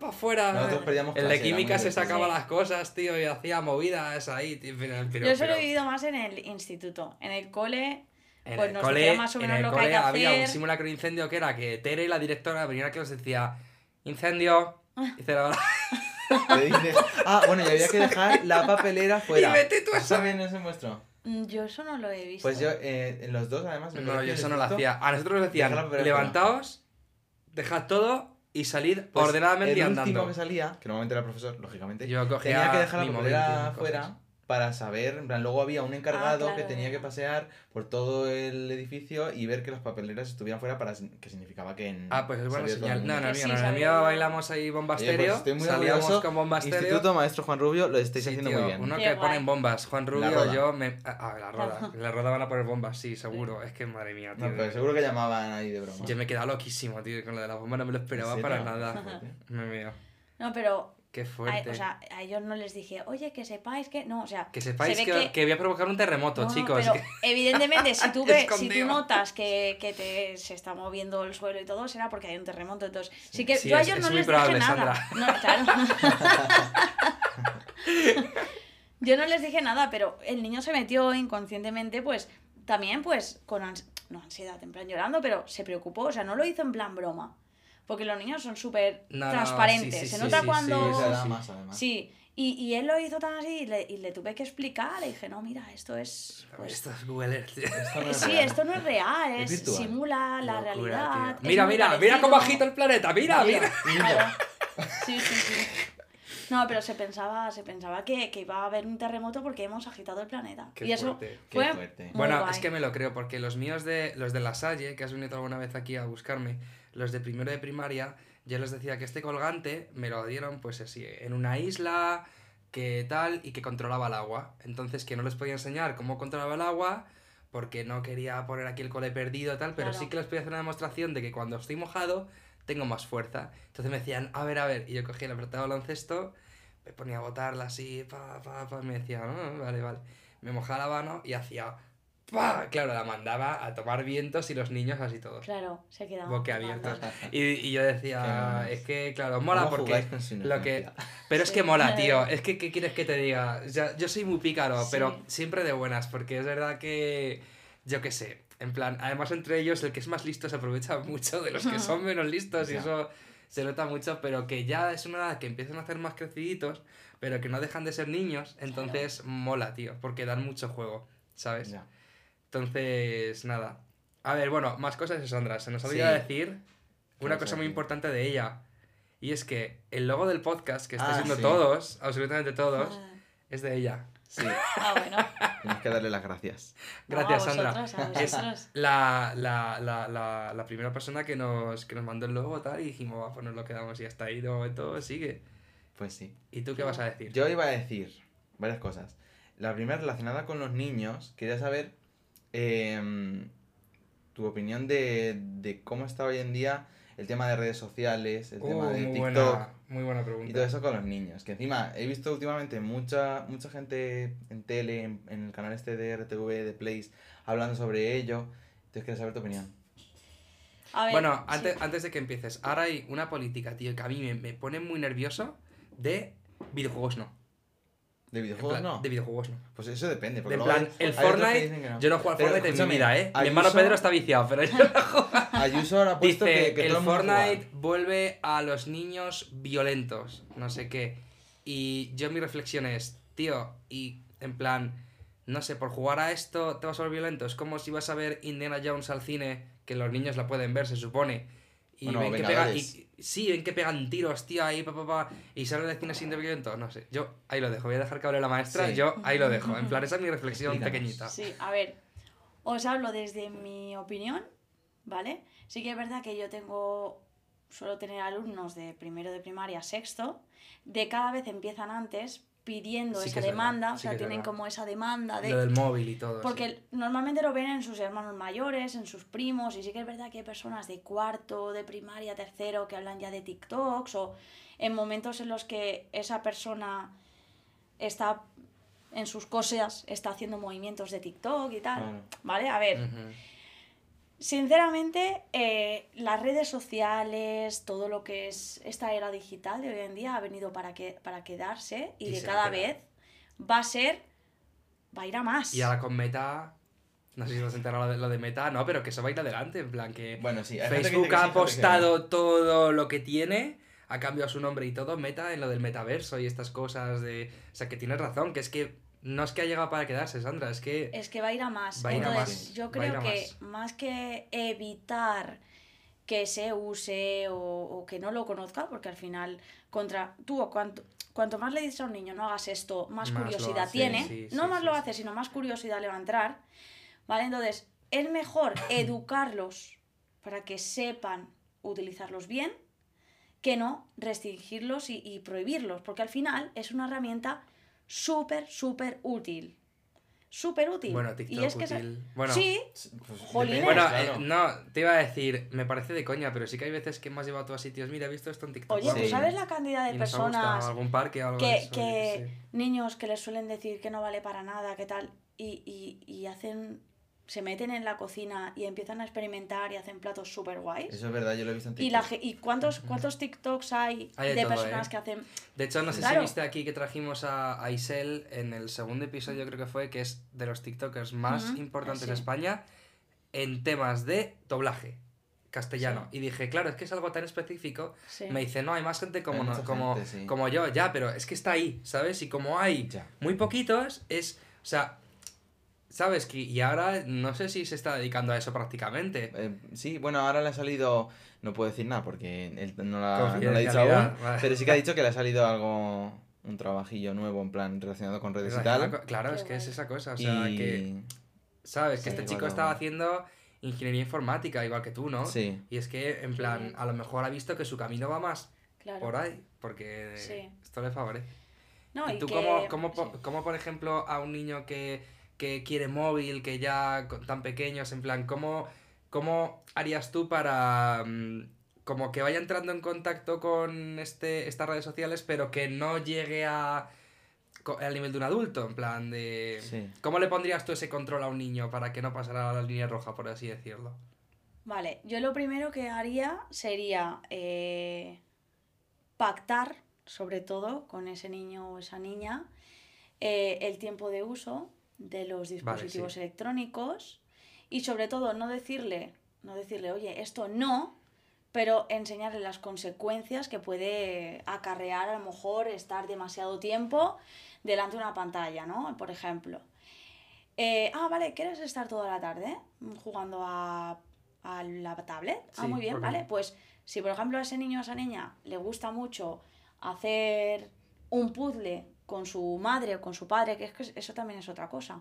para afuera! Nosotros perdíamos El de química se sacaba Sí. las cosas, tío, y hacía movidas ahí, tío, pero, pero- Yo eso lo pero- he vivido más en el instituto. En el cole, En pues el nos cole, más o en menos el lo que cole hay que había un simulacro de incendio que era que Tere, la directora, venía aquí y nos decía, incendio, y Te dices, ah, bueno, y había que dejar la papelera fuera. Y vete tú a ¿Eso también eso muestro? Mm, Yo eso no lo he visto. Pues yo, eh, en los dos, además. me No, yo eso el no lo hacía. A nosotros nos decían, levantaos, dejad todo y salid pues, ordenadamente y el último andando. que salía, que normalmente era el profesor, lógicamente, Yo cogía tenía que dejar la papelera cosas. fuera para saber, en plan, luego había un encargado Ah, claro, que tenía que pasear por todo el edificio y ver que las papeleras estuvieran fuera para que significaba que en Ah, pues es buena señal. No, no, sí, no, yo. bailamos ahí bomba Oye, estéreo. pues estoy muy salíamos orgulloso. con bomba estéreo. Instituto Maestro Juan Rubio, lo estáis Sí, haciendo tío, muy bien. Uno Qué que guay. ponen bombas. Juan Rubio, yo me. Ah, la roda. La roda van a poner bombas, sí, seguro. Es que madre mía, tío. No, pero seguro que llamaban ahí de broma. Yo me he quedado loquísimo, tío. Con lo de la bomba no me lo esperaba ¿En para nada. Me mío. No, pero Qué a, fuerte. o sea, a ellos no les dije, oye, que sepáis que. No, o sea. que sepáis se que, que... voy a provocar un terremoto, No, chicos. pero evidentemente, si tú, ves, si tú notas que, que te, se está moviendo el suelo y todo, será porque hay un terremoto. Entonces, sí que Sí, yo a ellos no les probable, dije nada. No, claro. yo no les dije nada, pero el niño se metió inconscientemente, pues también, pues, con ans- no ansiedad, en plan llorando, pero se preocupó. O sea, no lo hizo en plan broma. Porque los niños son súper No, no, transparentes. sí, sí, se nota sí, cuando. Sí, más, además. Y, y él lo hizo tan así y le, y le tuve que explicar. Le dije, no, mira, esto es. pues, Esto es Google Earth. Esto no es Sí, real. esto no es real, Es es, simula la Locura, realidad. Mira, mira, mira parecido. cómo agita el planeta. Mira, mira. Claro. Sí, sí, sí. No, pero se pensaba, se pensaba que, que iba a haber un terremoto porque hemos agitado el planeta. Qué y eso fuerte. Qué fue fuerte. muy Bueno, guay. es que me lo creo, porque los míos de los de la Salle, que has venido alguna vez aquí a buscarme, los de primero de primaria, yo les decía que este colgante me lo dieron pues así, en una isla, que tal, y que controlaba el agua. Entonces que no les podía enseñar cómo controlaba el agua, porque no quería poner aquí el cole perdido tal, pero Claro. sí que les podía hacer una demostración de que cuando estoy mojado tengo más fuerza. Entonces me decían, a ver, a ver, y yo cogía el apretado baloncesto, me ponía a botarla así, pa, pa, pa, y me decía, "Ah, vale, vale. Me mojaba la mano y hacía, pa, claro, la mandaba a tomar vientos y los niños así todos. Claro, se quedaban. Boquiabiertos. Y, y yo decía, es que, claro, mola ¿Cómo porque lo que... Pero es que mola, tío. Es que, ¿qué quieres que te diga? Ya, yo soy muy pícaro, Sí. pero siempre de buenas, porque es verdad que, yo qué sé, en plan, además entre ellos el que es más listo se aprovecha mucho de los que son menos listos y Ya. eso se nota mucho, pero que ya es una edad que empiezan a hacer más creciditos, pero que no dejan de ser niños, entonces mola, tío, porque dan mucho juego, ¿sabes? Ya. Entonces, nada. A ver, bueno, más cosas de Sandra. Se nos ha Sí. olvidado decir una a cosa muy importante de ella. Y es que el logo del podcast, que estáis Ah, viendo sí. todos, absolutamente todos, Ah, es de ella. Sí, Ah, bueno. tienes que darle las gracias. No, Gracias, a Sandra. vosotros, a Es la, la, la, la, la primera persona que nos, que nos mandó el logo tal y dijimos, va, pues nos lo quedamos y hasta ahí de momento sigue. Pues sí. ¿Y tú qué vas a decir? Yo iba a decir varias cosas. La primera relacionada con los niños, quería saber em, tu opinión de, de cómo está hoy en día el tema de redes sociales, el tema Uh, de muy, TikTok buena, muy buena y todo pregunta. eso con los niños. Que encima he visto últimamente mucha, mucha gente en tele, en, en el canal este de RTV, de Place, hablando sobre ello. Entonces quería saber tu opinión. A ver, Bueno, sí. antes, antes de que empieces, ahora hay una política, tío, que a mí me, me pone muy nervioso de videojuegos no. ¿De videojuegos plan, no? De videojuegos no. Pues eso depende. De Porque luego plan, hay- el hay Fortnite, no. yo no juego al Pero, Fortnite en mi vida, ¿eh? Mi hermano Pedro está viciado, pero yo no juego. Ayuso ahora ha puesto Dice, que, que el todo Fortnite vuelve a los niños violentos, no sé qué. Y yo mi reflexión es, tío, y en plan, no sé, por jugar a esto te vas a volver violento. Es como si vas a ver Indiana Jones al cine, que los niños la pueden ver, se supone. Y Bueno, ven que pegan, y, sí, ven que pegan tiros, tío, ahí, pa, pa, pa, y salen de cine sin violento. No sé, yo ahí lo dejo. Voy a dejar que hable la maestra, Sí. yo ahí lo dejo. En plan, esa es mi reflexión Explícanos. pequeñita. Sí, a ver, os hablo desde mi opinión, ¿vale? Sí que es verdad que yo tengo, suelo tener alumnos de primero de primaria, sexto, de cada vez empiezan antes pidiendo Sí esa es verdad, demanda, o sea, tienen verdad. como esa demanda de... Lo del móvil y todo. Porque sí. normalmente lo ven en sus hermanos mayores, en sus primos, y sí que es verdad que hay personas de cuarto, de primaria, tercero, que hablan ya de TikToks, o en momentos en los que esa persona está en sus cosas está haciendo movimientos de TikTok y tal. ¿Vale? A ver. Sinceramente, eh, las redes sociales, todo lo que es esta era digital de hoy en día ha venido para, que, para quedarse y, Y de se cada vez va a ser, va a ir a más. Y ahora con Meta, no sé si os has enterado lo de, lo de Meta, no, pero que eso va a ir adelante, en plan que Bueno, sí. que Facebook que ha que apostado todo lo que tiene, ha cambiado su nombre y todo, Meta en lo del metaverso y estas cosas de... O sea, que tienes razón, que es que no es que ha llegado para quedarse, Sandra, es que... Es que va a ir a más. Va a Entonces, más, yo creo que más. más. que evitar que se use o, o que no lo conozca, porque al final, contra tú o cuanto, cuanto más le dices a un niño no hagas esto, más, curiosidad hace, tiene. sí, no sí, más lo hace, sino más curiosidad le va a entrar. ¿Vale? Entonces, es mejor educarlos para que sepan utilizarlos bien que no restringirlos y, y prohibirlos, porque al final es una herramienta súper, súper útil. Súper útil. Bueno, Y TikTok es que se- útil. Bueno, Sí, Pues Bueno, claro. eh, no, te iba a decir, me parece de coña, pero sí que hay veces que me has llevado tú a sitios, mira, he visto esto en TikTok. oye, Sí. ¿tú sabes la cantidad de y nos ha gustado personas algún parque algo de que, eso, que sé. niños que les suelen decir que no vale para nada, que tal, y, y, y hacen, se meten en la cocina y empiezan a experimentar y hacen platos súper guays? Eso es verdad, yo lo he visto en TikTok. Y, la, ¿Y cuántos, cuántos TikToks hay, Hay de de todo, personas ¿eh? que hacen... De hecho, no sé Claro. si viste aquí que trajimos a, a Isel en el segundo episodio, creo que fue, que es de los TikTokers más importantes sí. de España en temas de doblaje castellano. Y dije, claro, es que es algo tan específico. Sí. Me dice, no, hay más gente como, no- como, gente, sí. como yo, ya, pero es que está ahí, ¿sabes? Y como hay Ya. muy poquitos, es, o sea, ¿sabes? Que, y ahora no sé si se está dedicando a eso prácticamente. Eh, sí, bueno, ahora le ha salido. No puedo decir nada porque él no la, no la ha dicho aún. vale. Pero sí que ha dicho que le ha salido algo. Un trabajillo nuevo en plan relacionado con redes y tal. Claro, Qué es que es esa cosa, o sea, y... que, ¿sabes? Que este chico estaba haciendo ingeniería informática, igual que tú, ¿no? Sí. Y es que, en plan, a lo mejor ha visto que su camino va más Claro. por ahí, porque Sí. esto le favorece. No, ¿Y y tú que- cómo, cómo, sí. cómo, por ejemplo, a un niño que, que quiere móvil, que ya con- tan pequeños, en plan, ¿cómo, cómo harías tú para... mm, como que vaya entrando en contacto con este, estas redes sociales, pero que no llegue a al nivel de un adulto, en plan de... Sí. ¿Cómo le pondrías tú ese control a un niño para que no pasara la línea roja, por así decirlo? Vale, yo lo primero que haría sería eh, pactar, sobre todo, con ese niño o esa niña, eh, el tiempo de uso de los dispositivos sí. electrónicos y sobre todo no decirle, no decirle, oye, esto no, pero enseñarle las consecuencias que puede acarrear a lo mejor estar demasiado tiempo delante de una pantalla, ¿no? Por ejemplo. Eh, ah, vale, ¿quieres estar toda la tarde jugando a, a la tablet? Ah, muy bien, ¿por qué vale. no? Pues si por ejemplo a ese niño o a esa niña le gusta mucho hacer un puzzle con su madre o con su padre, que es que eso también es otra cosa.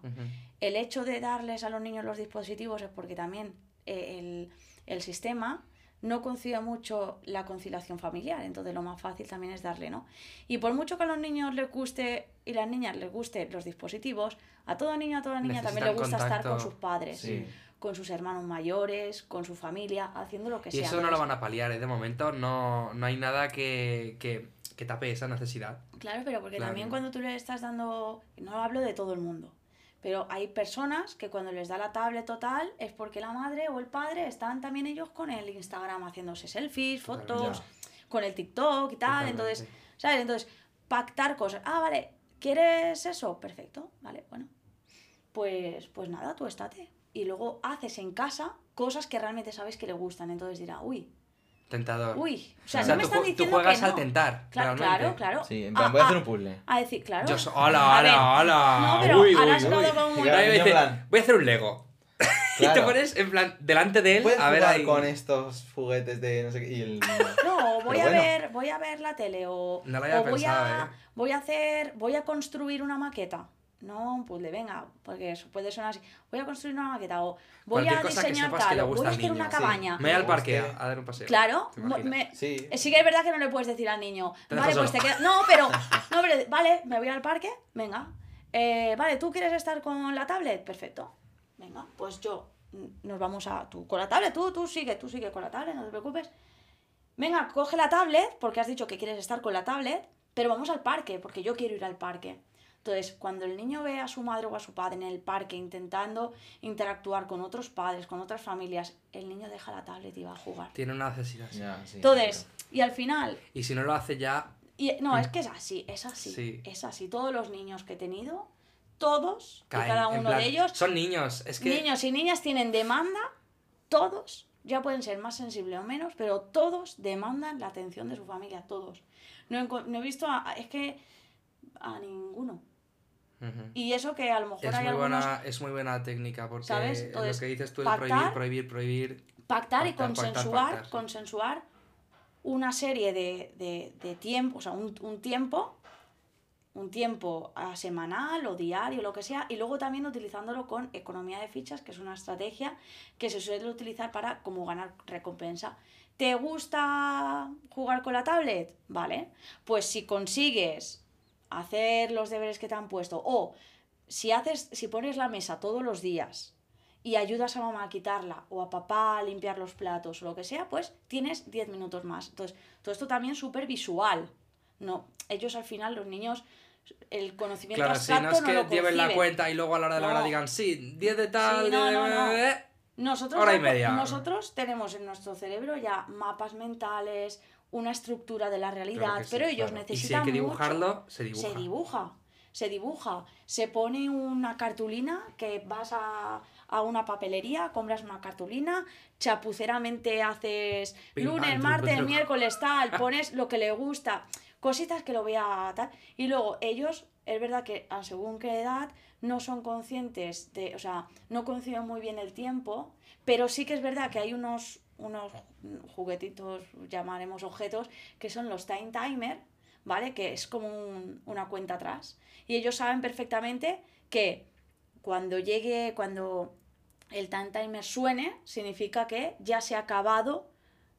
El hecho de darles a los niños los dispositivos es porque también eh, el, el sistema no concibe mucho la conciliación familiar, entonces lo más fácil también es darle, ¿no? Y por mucho que a los niños les guste y las niñas les guste los dispositivos, a todo niño, a toda niña también le gusta estar con sus padres, Sí. con sus hermanos mayores, con su familia, haciendo lo que Y sea. eso no lo van a paliar, ¿eh? De momento no, no hay nada que, que, que tape esa necesidad. Claro, pero porque Claro. también cuando tú le estás dando, no hablo de todo el mundo, pero hay personas que cuando les da la tablet total es porque la madre o el padre están también ellos con el Instagram haciéndose selfies, fotos, con el TikTok y tal, entonces, ¿sabes? Entonces, pactar cosas. Ah, vale, ¿quieres eso? Perfecto, vale, bueno. Pues, pues nada, tú estate. Y luego haces en casa cosas que realmente sabes que le gustan, entonces dirá, uy, Tentador. uy, o sea, O no sea, me tú están ju- tú diciendo juegas que al no. tentar, Claro, realmente. claro, claro. Sí, en Ah, plan, voy a ah, hacer un puzzle. a decir, claro. Yo so- ¡Hola, hola, hola! No, pero Uy, ahora uy, uy. como Claro, me dice, plan- voy a hacer un Lego. Y te Claro. pones en plan delante de él Puedes a ver jugar ahí. con estos juguetes de no sé qué. Y el. No, voy Pero a bueno. ver, voy a ver la tele o, No lo había o voy pensado, a ¿eh? voy a hacer, voy a construir una maqueta. No, un puzzle, venga, porque eso puede sonar así. Voy a construir una maqueta o voy Cualquier a cosa que diseñar tal, o voy a hacer niño, una sí. cabaña. Me voy al parque a dar un paseo. Claro, ¿Te mo- imaginas? me- Sí. sí que es verdad que no le puedes decir al niño, Te vale, pues te solo. quedas. No, pero, no, pero, vale, me voy al parque, venga. Eh, vale, ¿tú quieres estar con la tablet? Perfecto. Venga, pues yo, mm, nos vamos a. Tú con la tablet, tú, tú sigue, tú sigue con la tablet, no te preocupes. Venga, coge la tablet, porque has dicho que quieres estar con la tablet, pero vamos al parque, porque yo quiero ir al parque. Entonces, cuando el niño ve a su madre o a su padre en el parque intentando interactuar con otros padres, con otras familias, el niño deja la tablet y va a jugar. Tiene una necesidad. sí. Ya, sí, Entonces, y al final, Y si no lo hace ya, y, no, es que es así, es así, Sí. es así. Todos los niños que he tenido, todos y cada uno plan, de ellos, Son niños. Es que. niños y niñas tienen demanda, todos, ya pueden ser más sensibles o menos, pero todos demandan la atención de su familia, todos. No he, no he visto, a- es que a ninguno. Y eso que a lo mejor Es hay muy, algunos buena, es muy buena técnica porque ¿Sabes? lo que dices tú pactar- prohibir, prohibir, prohibir. pactar y Pactar, consensuar, pactar, consensuar una serie de, de, de tiempo, o sea, un, un tiempo, un tiempo ah, semanal o diario, lo que sea, y luego también utilizándolo con economía de fichas, que es una estrategia que se suele utilizar para como ganar recompensa. ¿Te gusta jugar con la tablet? Vale, pues si consigues hacer los deberes que te han puesto o si haces si pones la mesa todos los días y ayudas a mamá a quitarla o a papá a limpiar los platos o lo que sea, pues tienes 10 minutos más. Entonces, todo esto también súper visual. No, ellos al final, los niños, el conocimiento Claro, si no es no que lo lleven la cuenta y luego a la hora de la hora digan, sí, 10 de tal, Sí, 10 no, de... eh". Nosotros, Hora y media. nosotros tenemos en nuestro cerebro ya mapas mentales, una estructura de la realidad, Claro que sí, pero ellos claro. Y si necesitan hay que mucho- dibujarlo, se dibuja. se dibuja, se dibuja. Se pone una cartulina que vas a, a una papelería, compras una cartulina, chapuceramente haces Pim, lunes, martes, miércoles, tal, pones lo que le gusta, cositas que lo vea tal. Y luego ellos, es verdad que a según qué edad, no son conscientes de, o sea, no conciben muy bien el tiempo, pero sí que es verdad que hay unos, unos juguetitos, llamaremos objetos, que son los time timer, ¿vale? Que es como un- una cuenta atrás. Y ellos saben perfectamente que cuando llegue, cuando el time timer suene, significa que ya se ha acabado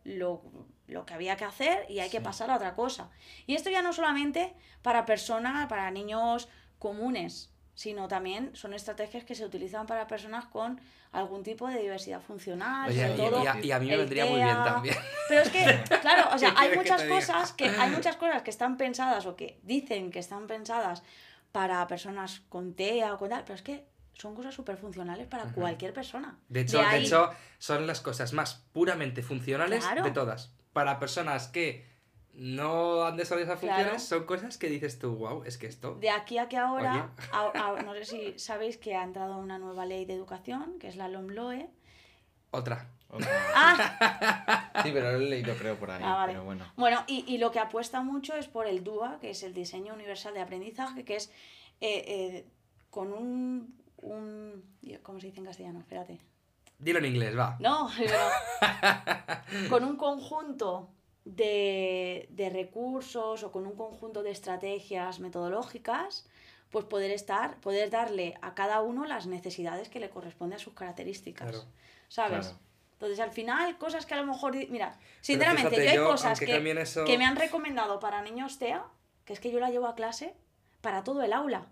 lo, lo que había que hacer y hay que pasar a otra cosa. Y esto ya no solamente para personas, para niños comunes, sino también son estrategias que se utilizan para personas con algún tipo de diversidad funcional, Oye, y, todo y a, y a mí me vendría muy bien también. pero es que, claro, o sea, ¿Qué hay que muchas diga? cosas que hay muchas cosas que están pensadas o que dicen que están pensadas para personas con TEA o con tal, pero es que son cosas súper funcionales para cualquier persona. De hecho, de ahí- hecho, son las cosas más puramente funcionales Claro. de todas. Para personas que no han desarrollado esas Claro. funciones, son cosas que dices tú, wow, es que esto... De aquí a que ahora, Oye. a- a- no sé si sabéis que ha entrado una nueva ley de educación, que es la LOMLOE. Otra. Ah, Sí, pero lo he leído creo por ahí, Ah, vale. pero bueno. Bueno, y, y lo que apuesta mucho es por el DUA, que es el Diseño Universal de Aprendizaje, que es eh, eh, con un, un... ¿Cómo se dice en castellano? Espérate. Dilo en inglés, va. No, pero con un conjunto de, de recursos o con un conjunto de estrategias metodológicas, pues poder estar, poder darle a cada uno las necesidades que le corresponden a sus características. Claro. ¿Sabes? Claro. Entonces, al final, cosas que a lo mejor. Mira, sinceramente, fíjate, yo hay yo, cosas que, cambien eso- que me han recomendado para niños TEA, que es que yo la llevo a clase para todo el aula.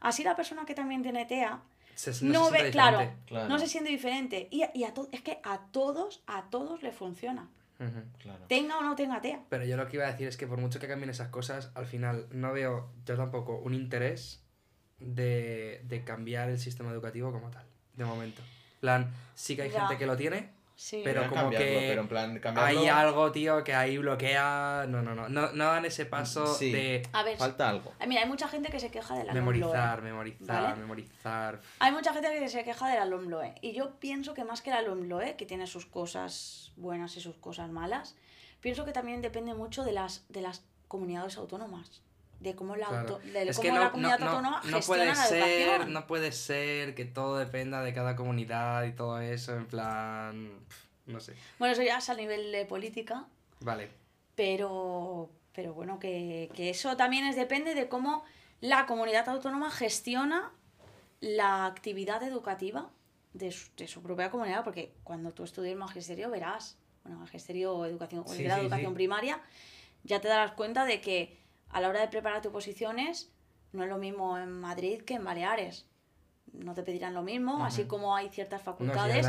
Así la persona que también tiene TEA Se- no, se ve, siente claro, no se siente diferente. Y, a- y a to- es que a todos, a todos le funciona. Claro. Tenga o no tenga TEA. Pero yo lo que iba a decir es que por mucho que cambien esas cosas, al final no veo yo tampoco un interés de, de cambiar el sistema educativo como tal, de momento. En plan, sí que hay Ya. gente que lo tiene, Sí. Pero como que pero en plan, cambiarlo, hay algo, tío, que ahí bloquea... No, no, no, no, no dan ese paso Sí. de A ver, Falta algo. ah, mira, hay mucha gente que se queja de la memorizar, LOMLOE. memorizar, ¿Vale? memorizar... Hay mucha gente que se queja de la LOMLOE. Y yo pienso que más que la LOMLOE, que tiene sus cosas buenas y sus cosas malas, pienso que también depende mucho de las, de las comunidades autónomas. De cómo la, Claro. auto- de Es cómo que la no, comunidad no, autónoma no gestiona puede la ser, educación. no puede ser que todo dependa de cada comunidad y todo eso, en plan... No sé. Bueno, eso ya es a nivel de política, Vale. pero, pero bueno, que, que eso también es, depende de cómo la comunidad autónoma gestiona la actividad educativa de su, de su propia comunidad, porque cuando tú estudias magisterio verás, bueno, magisterio o educación, Sí, educación sí. primaria, ya te darás cuenta de que a la hora de preparar tus oposiciones no es lo mismo en Madrid que en Baleares. no te pedirán lo mismo, así como hay ciertas facultades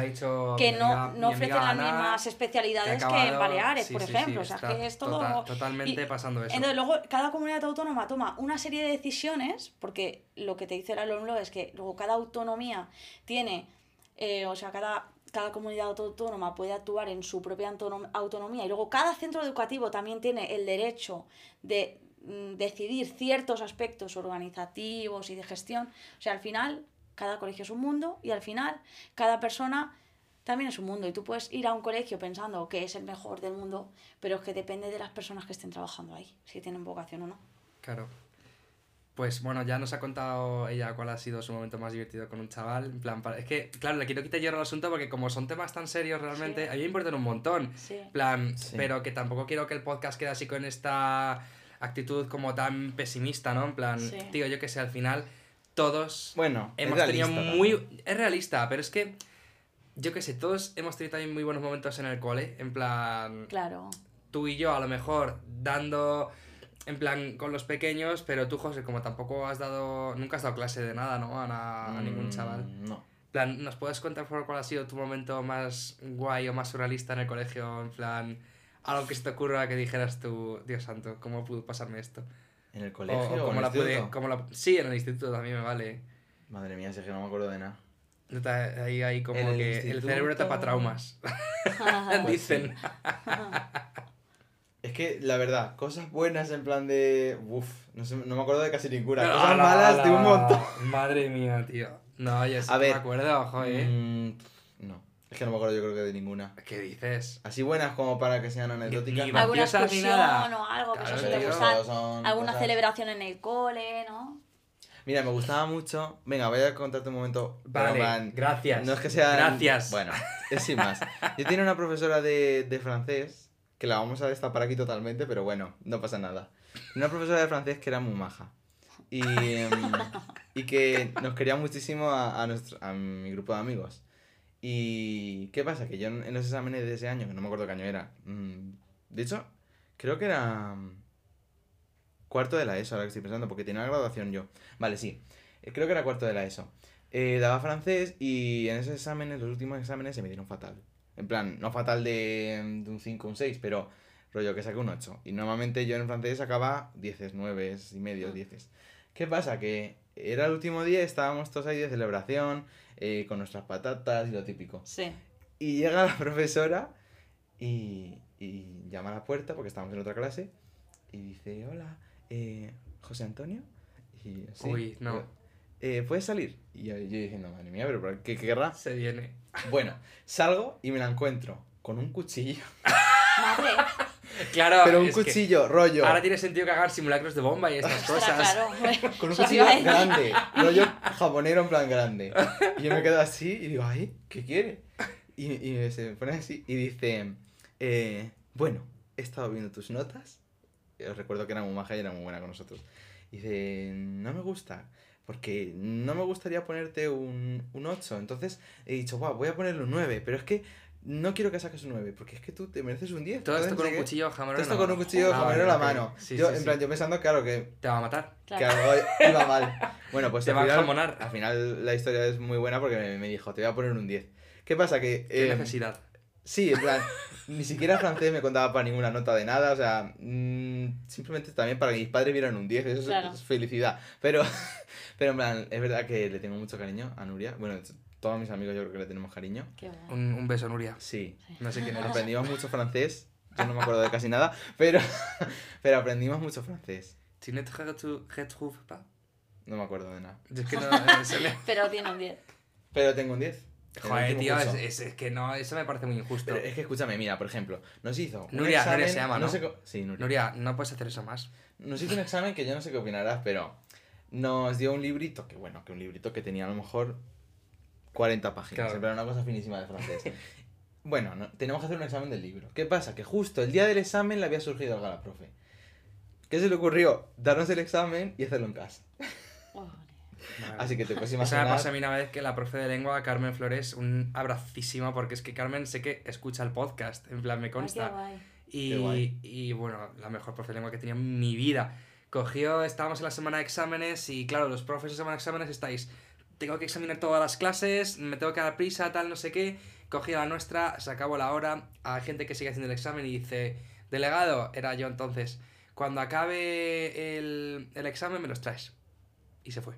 que no, ofrecen las Ana, mismas que especialidades que, en Baleares, sí, por sí, sí, ejemplo. o sea, que es todo... tota- totalmente y- pasando eso. Entonces, luego, cada comunidad autónoma toma una serie de decisiones, porque lo que te dice el alumno es que luego cada autonomía tiene, eh, o sea, cada, cada comunidad autónoma puede actuar en su propia autonom- autonomía y luego cada centro educativo también tiene el derecho de decidir ciertos aspectos organizativos y de gestión. O sea, al final, cada colegio es un mundo y al final, cada persona también es un mundo. Y tú puedes ir a un colegio pensando que es el mejor del mundo, pero es que depende de las personas que estén trabajando ahí, si tienen vocación o no. Claro. Pues bueno, ya nos ha contado ella cuál ha sido su momento más divertido con un chaval. En plan, para- es que, claro, le quiero quitar yo al asunto porque como son temas tan serios realmente, Sí. a mí me importan un montón. Sí. plan, Sí. pero que tampoco quiero que el podcast quede así con esta actitud como tan pesimista, ¿no? En plan, Sí. tío, yo que sé, al final todos Bueno, hemos es tenido realista muy... también. Es realista, pero es que, yo que sé, todos hemos tenido también muy buenos momentos en el cole, en plan, Claro. tú y yo a lo mejor dando en plan con los pequeños, pero tú, José, como tampoco has dado, nunca has dado clase de nada, ¿no? A, na- a ningún Mm, chaval. No. En plan, ¿nos puedes contar por favor cuál ha sido tu momento más guay o más surrealista en el colegio? En plan, algo que se te ocurra que dijeras tú, Dios santo, ¿cómo pudo pasarme esto? ¿En el colegio o o, en cómo el la pude, instituto? cómo la- Sí, en el instituto también me vale. Madre mía, si es que no me acuerdo de nada. Ahí hay como En el que el cerebro tapa instituto. traumas. Pues Dicen. Es que, la verdad, cosas buenas en plan de... Uf, no, sé, no me acuerdo de casi ninguna. Cosas malas de un montón. Madre mía, tío. No, yo sí A que ver, me acuerdo, joder. Mm, no, es que no me acuerdo yo creo que de ninguna. ¿Qué dices? Así buenas como para que sean anecdóticas. ni no. ¿Alguna ni excursión nada. o algo que Claro, eso sí te gusta? son ¿Alguna cosas- celebración en el cole, no? Mira, me gustaba mucho... Venga, voy a contarte un momento. Vale, plan, gracias. No es que sea... Gracias. Bueno, es sin más. Yo tenía una profesora de, de francés, que la vamos a destapar aquí totalmente, pero bueno, no pasa nada. Una profesora de francés que era muy maja. Y, em, y que nos quería muchísimo a, a, nuestro, a mi grupo de amigos. Y ¿qué pasa? Que yo en, los exámenes de ese año, que no me acuerdo qué año era, mm, de hecho, creo que era mm, cuarto de la ESO, ahora que estoy pensando, porque tenía la graduación yo. Vale, sí, eh, creo que era cuarto de la ESO. Eh, daba francés y en esos exámenes, los últimos exámenes, se me dieron fatal. En plan, no fatal de, de un 5 un 6, pero rollo que saqué un 8. Y normalmente yo en francés sacaba 10, 9 y medio, 10. ¿Qué pasa? Que era el último día, estábamos todos ahí de celebración, eh, con nuestras patatas y lo típico. Sí. Y llega la profesora y, y llama a la puerta porque estábamos en otra clase y dice, hola, eh, José Antonio. Y "Sí". Uy, no. Eh, ¿Puedes salir? Y yo, yo diciendo, madre mía, pero ¿por ¿qué, qué querrá? Se viene. Bueno, salgo y me la encuentro con un cuchillo. Madre. Claro, pero un cuchillo, rollo. ahora tiene sentido que hagan simulacros de bomba y estas cosas. claro. Con un cuchillo decir. grande, rollo japonero en plan grande. Y yo me quedo así y digo, ay, ¿qué quiere? Y, y se pone así y dice, eh, bueno, he estado viendo tus notas. Os recuerdo que era muy maja y era muy buena con nosotros. Y dice, no me gusta, porque no me gustaría ponerte un, un 8. Entonces he dicho, guau, voy a ponerle un 9, pero es que no quiero que saques un 9, porque es que tú te mereces un 10. Todo esto con un cuchillo jamonero. Todo esto con un cuchillo jamonero en la mano. Sí, yo, sí, en sí. plan, yo pensando, claro, que Te va a matar. que Claro. algo iba mal. Bueno, pues Te al va a final, jamonar. al final la historia es muy buena porque me, me dijo, te voy a poner un 10. ¿Qué pasa? Que... Qué eh, necesidad. Sí, en plan, ni siquiera francés me contaba para ninguna nota de nada, o sea, mm, simplemente también para que mis padres vieran un 10, eso es- Claro. es, felicidad. Pero, pero en plan, es verdad que le tengo mucho cariño a Nuria. Bueno, todos mis amigos yo creo que le tenemos cariño. Qué. Un, un beso, Nuria. Sí, No sé quién eres. aprendimos mucho francés, yo no me acuerdo de casi nada, pero, pero aprendimos mucho francés. Tu ne retrouves pas. No me acuerdo de nada. Es que no. eh, me- Pero tiene un 10. Pero tengo un 10. en el Joder, tío, es, curso. es- es que no, eso me parece muy injusto. Pero es que escúchame, mira, por ejemplo, nos hizo. un Nuria, examen, Nuria se llama, ¿no? sé sí, Nuria. Nuria, no puedes hacer eso más. Nos hizo un examen que yo no sé qué opinarás, pero nos dio un librito, que bueno, que un librito que tenía a lo mejor 40 páginas, Claro. plan, una cosa finísima de francés. bueno, no, tenemos que hacer un examen del libro. ¿Qué pasa? Que justo el día del examen le había surgido algo a la profe. ¿Qué se le ocurrió? Darnos el examen y hacerlo en casa. Oh, Así que te puedes Eso me imaginar. pasó a mí una vez que la profe de lengua, Carmen Flores, un abracísimo, porque es que Carmen sé que escucha el podcast, en plan me ay, qué consta. guay. Y, Qué guay. y bueno, la mejor profe de lengua que tenía en mi vida. Cogió, estábamos en la semana de exámenes y claro, los profes en semana de exámenes estáis tengo que examinar todas las clases, me tengo que dar prisa, tal, no sé qué. Cogí la nuestra, se acabó la hora, hay gente que sigue haciendo el examen y dice, delegado, era yo entonces, cuando acabe el, el examen me los traes. Y se fue.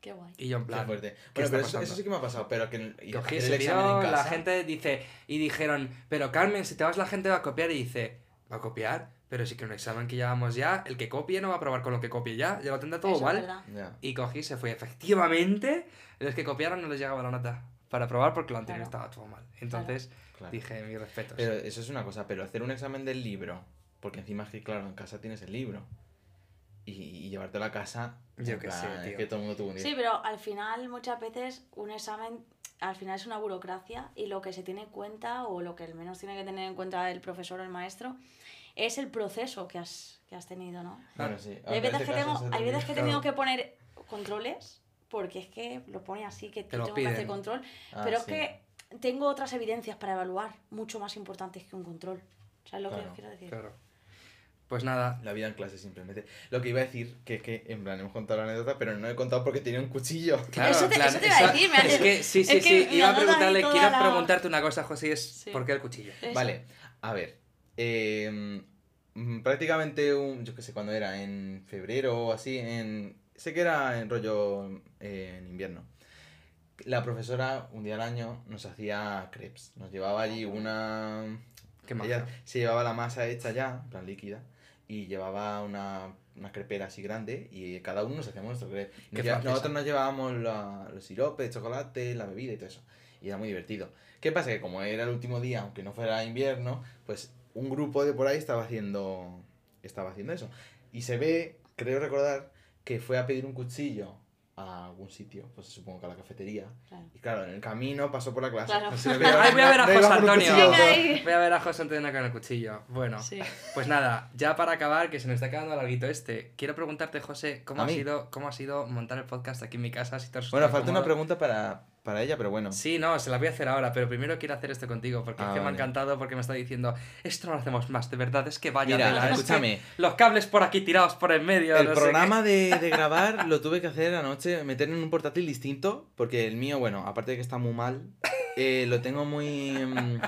Qué guay. Y yo en Qué plan, fuerte. ¿qué Bueno, pero eso, eso sí que me ha pasado, pero que y Cogí, el examen en la casa- gente dice, y dijeron, pero Carmen, si te vas la gente va a copiar y dice, ¿va a copiar? Pero sí que un examen que llevamos ya, el que copie no va a probar con lo que copie ya, ya lo tendrá todo Eso es mal. Y cogí, se fue. Efectivamente, los que copiaron no les llegaba la nota para probar porque lo anterior Claro. estaba todo mal. Entonces Claro. dije, mis respetos. Pero eso es una cosa, pero hacer un examen del libro, porque encima es que, claro, en casa tienes el libro. Y, y llevártelo a casa, Yo plan, sé, es que todo el mundo tuvo un día. Sí, pero al final muchas veces un examen al final es una burocracia y lo que se tiene en cuenta o lo que al menos tiene que tener en cuenta el profesor o el maestro es el proceso que has, que has tenido, ¿no? Bueno, sí. Hay veces, este que tengo, hay veces que he tenido Claro. que poner controles porque es que lo pone así que Te tengo que hacer piden. control, Ah, pero sí. es que tengo otras evidencias para evaluar mucho más importantes que un control. ¿Sabes lo que Claro, os quiero decir? Claro. Pues nada, La vida en clase simplemente. Lo que iba a decir, que es que, en plan, hemos contado la anécdota, pero no he contado porque tenía un cuchillo. claro, Eso te- plan, eso te iba a decir, me Es que sí, sí, es que sí. Iba a preguntarle, quiero la- preguntarte una cosa, José, y es Sí. ¿por qué el cuchillo? Eso. Vale, a ver. Eh, mm, prácticamente, un, yo qué sé, cuando era en febrero o así, en, sé que era en rollo eh, en invierno. La profesora, un día al año, nos hacía crepes. Nos llevaba allí una... Qué. Ella se llevaba la masa hecha ya, en plan líquida, y llevaba una, una crepera así grande y cada uno nos hacíamos nuestro crepe. Nosotros nos llevábamos la- los siropes, chocolate, la bebida y todo eso. Y era muy divertido. ¿Qué pasa? Que como era el último día, aunque no fuera invierno, pues un grupo de por ahí estaba haciendo, estaba haciendo eso. Y se ve, creo recordar, que fue a pedir un cuchillo a algún sitio, pues supongo que a la cafetería. Claro. Y claro, en el camino pasó por la clase. Claro. Voy a ver a José Antonio. Voy a ver a José Antonio con el cuchillo. Bueno, Sí. pues nada, ya para acabar, que se nos está quedando larguito este, quiero preguntarte, José, ¿cómo ¿A ha, sido, ¿cómo ha sido montar el podcast aquí en mi casa? Si te has Bueno, falta una pregunta para, para ella, pero bueno. Sí, no, se la voy a hacer ahora, pero primero quiero hacer esto contigo, porque Ah, es que me ha encantado, porque me está diciendo, esto no lo hacemos más, de verdad, es que vaya Mira, tela, es que escúchame. los cables por aquí tirados por en medio. El no programa de, de grabar lo tuve que hacer anoche, meter en un portátil distinto, porque el mío, bueno, aparte de que está muy mal, eh, lo tengo muy, mm,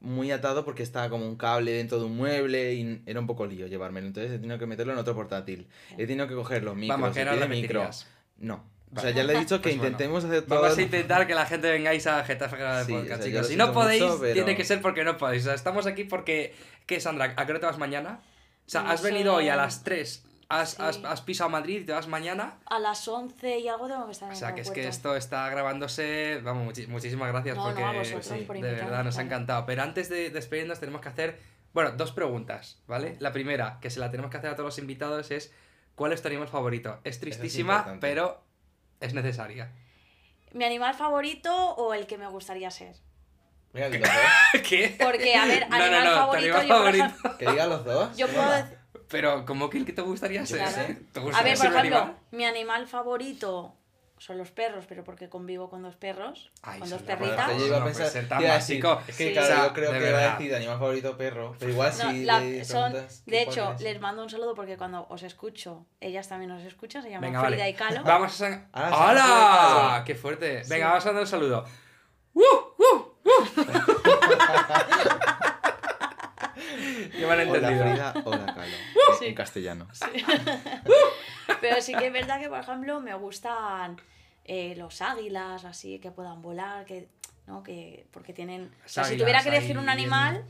muy atado porque está como un cable dentro de un mueble y era un poco lío llevármelo. Entonces he tenido que meterlo en otro portátil. He tenido que coger los micros, Vamos, que no pie de micro. repetirías. No. O sea, ya le he dicho que Pues bueno. intentemos hacer todo. Vamos a intentar que la gente vengáis a Getafe Grada de Sí, Podcast, o sea, chicos. Si no podéis, mucho, pero- tiene que ser porque no podéis. O sea, estamos aquí porque... ¿Qué, Sandra? ¿A qué hora te vas mañana? O sea, No has sé. venido hoy a las 3, has, Sí. has, has pisado Madrid y te vas mañana. A las 11 y algo tengo que estar en O sea, que es que esto está grabándose. Vamos, muchi- muchísimas gracias No, no, porque a vosotros sí, por de verdad nos ha encantado. Pero antes de despedirnos tenemos que hacer, bueno, dos preguntas, ¿vale? La primera, que se la tenemos que hacer a todos los invitados, es ¿cuál es tu animal favorito? Es tristísima, importante. pero es necesaria. ¿Mi animal favorito o el que me gustaría ser? Los dos. ¿Qué? Porque, a ver, No, no, animal no, tu favorito, animal yo favorito. ejemplo- Que diga los dos. Yo puedo decir... Pero, ¿cómo que el que te gustaría ser? Claro. ¿Te A ver, por ser ejemplo, animal? mi animal favorito son los perros, pero porque convivo con dos perros, Ay, con dos perritas. Yo iba a pensar, básico. Es que, Sí. claro, O sea, yo creo de que iba a verdad. decir animal favorito perro, pero igual No, si la- le son, de hecho, es. les mando un saludo porque cuando os escucho, ellas también os escuchan, se llaman Venga, Frida vale. y Calo. Vamos a... san- Ah, sí, ¡Hala! sí. ¡Qué fuerte! Venga, Sí. vamos a dar un saludo. ¡Uh! ¡Uh! ¡Uh! Ya me han Hola entendido. Frida, hola Calo. Sí. En castellano. Pero sí que es verdad que, por ejemplo, me gustan eh, los águilas, así, que puedan volar, que, ¿no? que, porque tienen... o sea, si tuviera que elegir un animal,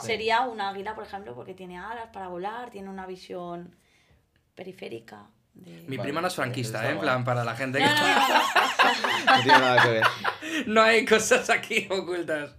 sería un águila, por ejemplo, porque tiene alas para volar, tiene una visión periférica. De... Mi Vale, prima no es eso franquista, ¿eh? En plan, para la gente No, que... no, no, no. No tiene nada que ver. No hay cosas aquí ocultas.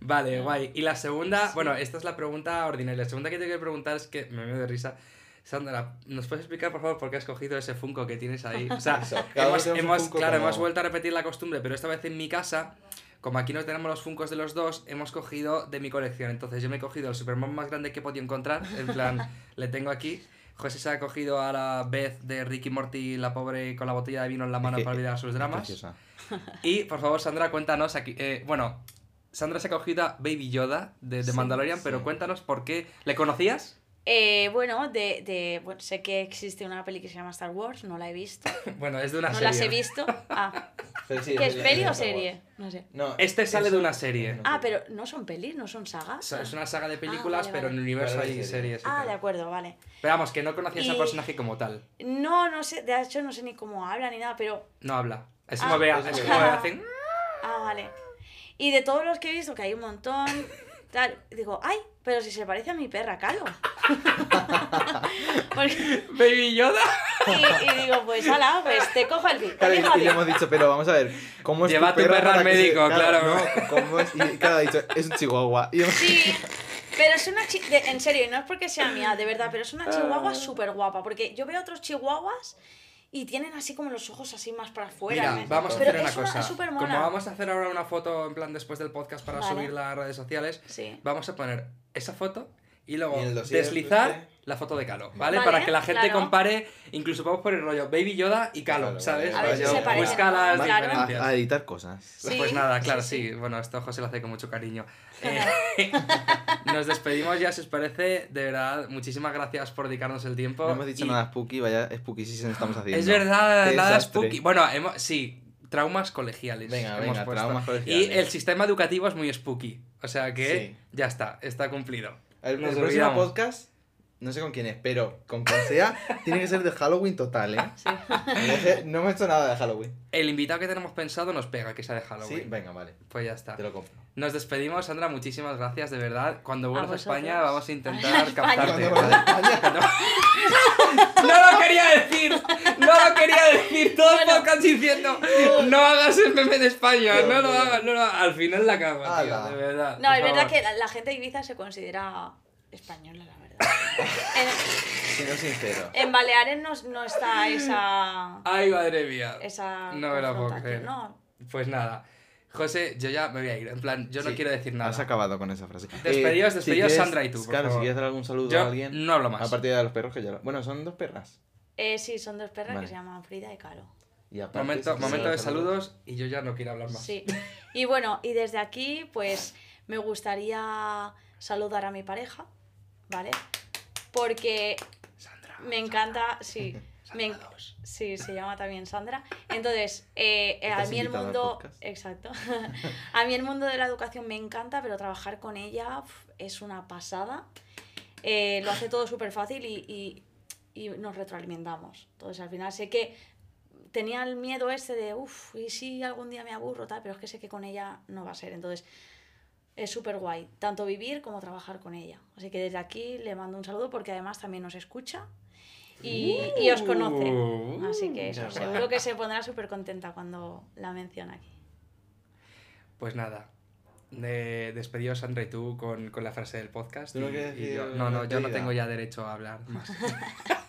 Vale, guay. Y la segunda, bueno, esta es la pregunta ordinaria. La segunda que te quiero preguntar es que me veo de risa. Sandra, ¿nos puedes explicar, por favor, por qué has cogido ese Funko que tienes ahí? O sea, hemos, hemos- claro, como- hemos vuelto a repetir la costumbre, pero esta vez en mi casa, como aquí no tenemos los Funkos de los dos, hemos cogido de mi colección. Entonces yo me he cogido el Superman más grande que he podido encontrar. En plan, le tengo aquí. José se ha cogido a la Beth de Ricky Morty, la pobre, con la botella de vino en la mano para olvidar sus dramas. preciosa. Y por favor, Sandra, cuéntanos aquí. eh, bueno, Sandra se ha cogido a Baby Yoda de, de Sí, Mandalorian, sí. pero cuéntanos por qué. ¿Le conocías? Eh, bueno, de, de, bueno, sé que existe una peli que se llama Star Wars, no la he visto. Bueno, es de una No serie. las he visto. Ah, sí, ¿qué es de- peli o serie? No sé. No, Este sale de una serie. no Ah, pero no son pelis, no son sagas. es una saga de películas, vale, pero en el universo Pero de hay serie. series. Ah, tal. de acuerdo, vale. Pero vamos, que no conocías al Y- personaje como tal. No, no sé, de hecho no sé ni cómo habla ni nada, pero... No habla. Es Ah, como vea, es es que- como hacen. Ah, vale. Y de todos los que he visto, que hay un montón, tal, digo, ay, pero si se parece a mi perra, Calo. Porque- Baby Yoda. y, y digo, pues ala, pues te cojo el pico. Claro, y, le hemos dicho, pero vamos a ver, ¿cómo es Lleva tu perra perra al se- médico, claro. No, ¿cómo es? Y claro, ha dicho, es un chihuahua. Y hemos- Sí, pero es una chihuahua, en serio, y no es porque sea mía, de verdad, pero es una Ah. chihuahua súper guapa, porque yo veo otros chihuahuas y tienen así como los ojos así más para afuera. Mira, ¿me- vamos a pero hacer una es cosa. Como vamos a hacer ahora una foto en plan después del podcast para Vale. subirla a redes sociales, Sí. vamos a poner esa foto y luego Y deslizar. La foto de Calo, ¿vale? Vale, para que la gente claro. compare, incluso podemos poner el rollo Baby Yoda y Calo, Claro, ¿sabes? A ver si se busca las Claro. diferencias. a, a editar cosas. Sí, Pues nada, claro, sí, sí, sí. Bueno, esto José lo hace con mucho cariño. Eh, nos despedimos ya, si os parece. De verdad, muchísimas gracias por dedicarnos el tiempo. No hemos dicho Y- nada spooky, vaya spooky sí estamos haciendo. Es verdad, Qué nada desastre. spooky. Bueno, hemos, sí, traumas colegiales. Venga, hemos venga, puesto. traumas Y colegiales. el sistema educativo es muy spooky. O sea que Sí. ya está, está cumplido. El, Nos el próximo podcast, no sé con quién es, pero con quien sea, tiene que ser de Halloween total, ¿eh? Sí. No hemos hecho nada de Halloween. El invitado que tenemos pensado nos pega que sea de Halloween. Sí, venga, vale. Pues ya está. Te lo compro. Nos despedimos, Sandra. Muchísimas gracias, de verdad. Cuando vuelvas a. España, vamos a intentar España. captarte. No lo quería decir, no lo quería decir. Todo el podcast diciendo, no hagas el meme de España, Dios no lo hagas, no lo hagas. Al final la cago, tío, de verdad. No, es verdad que la, la gente de Ibiza se considera española, la verdad. Siendo sincero. en Baleares no, no está esa, Ay, madre mía. esa No me lo puedo creer. No, Pues nada. José, yo ya me voy a ir. En plan, yo no quiero decir nada. Has acabado con esa frase. Despedidos, Eh, despedidos, Sandra y tú, por Claro, favor. si quieres dar algún saludo Yo a alguien. no hablo más. A partir de los perros que ya lo... Bueno, son dos perras. Eh, sí, son dos perras Vale. que se llaman Frida y Caro. Y aparte, Momento, momento de dar saludos y yo ya no quiero hablar más. Sí. Y bueno, y desde aquí, pues me gustaría saludar a mi pareja, ¿vale? Porque Sandra. me encanta, sí, Sandra dos. sí, se llama también Sandra. Entonces, eh, eh, a mí el mundo, exacto, a mí el mundo de la educación me encanta, pero trabajar con ella es una pasada. Eh, lo hace todo súper fácil y, y- y nos retroalimentamos. Entonces, al final sé que tenía el miedo este de, uff, y si algún día me aburro, tal, pero es que sé que con ella no va a ser. Entonces, es súper guay, tanto vivir como trabajar con ella. Así que desde aquí le mando un saludo porque además también nos escucha y, y os conoce. Uh, Así que eso, seguro que se pondrá súper contenta cuando la menciona aquí. Pues nada. De despedidos Sandra y tú con, con la frase del podcast. ¿Tú no y- y yo- no, no, yo no tengo ya derecho a hablar más.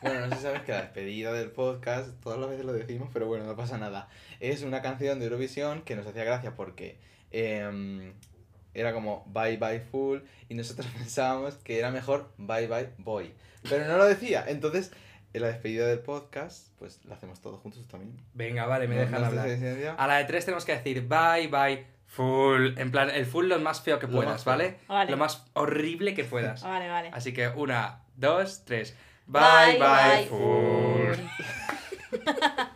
Bueno, no sé si sabes que la despedida del podcast, todas las veces lo decimos, pero bueno, no pasa nada. Es una canción de Eurovisión que nos hacía gracia porque em, era como Bye Bye Full y nosotros pensábamos que era mejor Bye Bye Boy. Pero no lo decía. Entonces, en la despedida del podcast, pues la hacemos todos juntos también. Venga, vale, me ¿No- dejan no hablar. A la de tres tenemos que decir bye, bye, full. En plan, el full lo más feo que puedas. ¿vale? Vale. Lo más horrible que puedas. Vale, vale. Así que una, dos, tres. Bye, bye, full.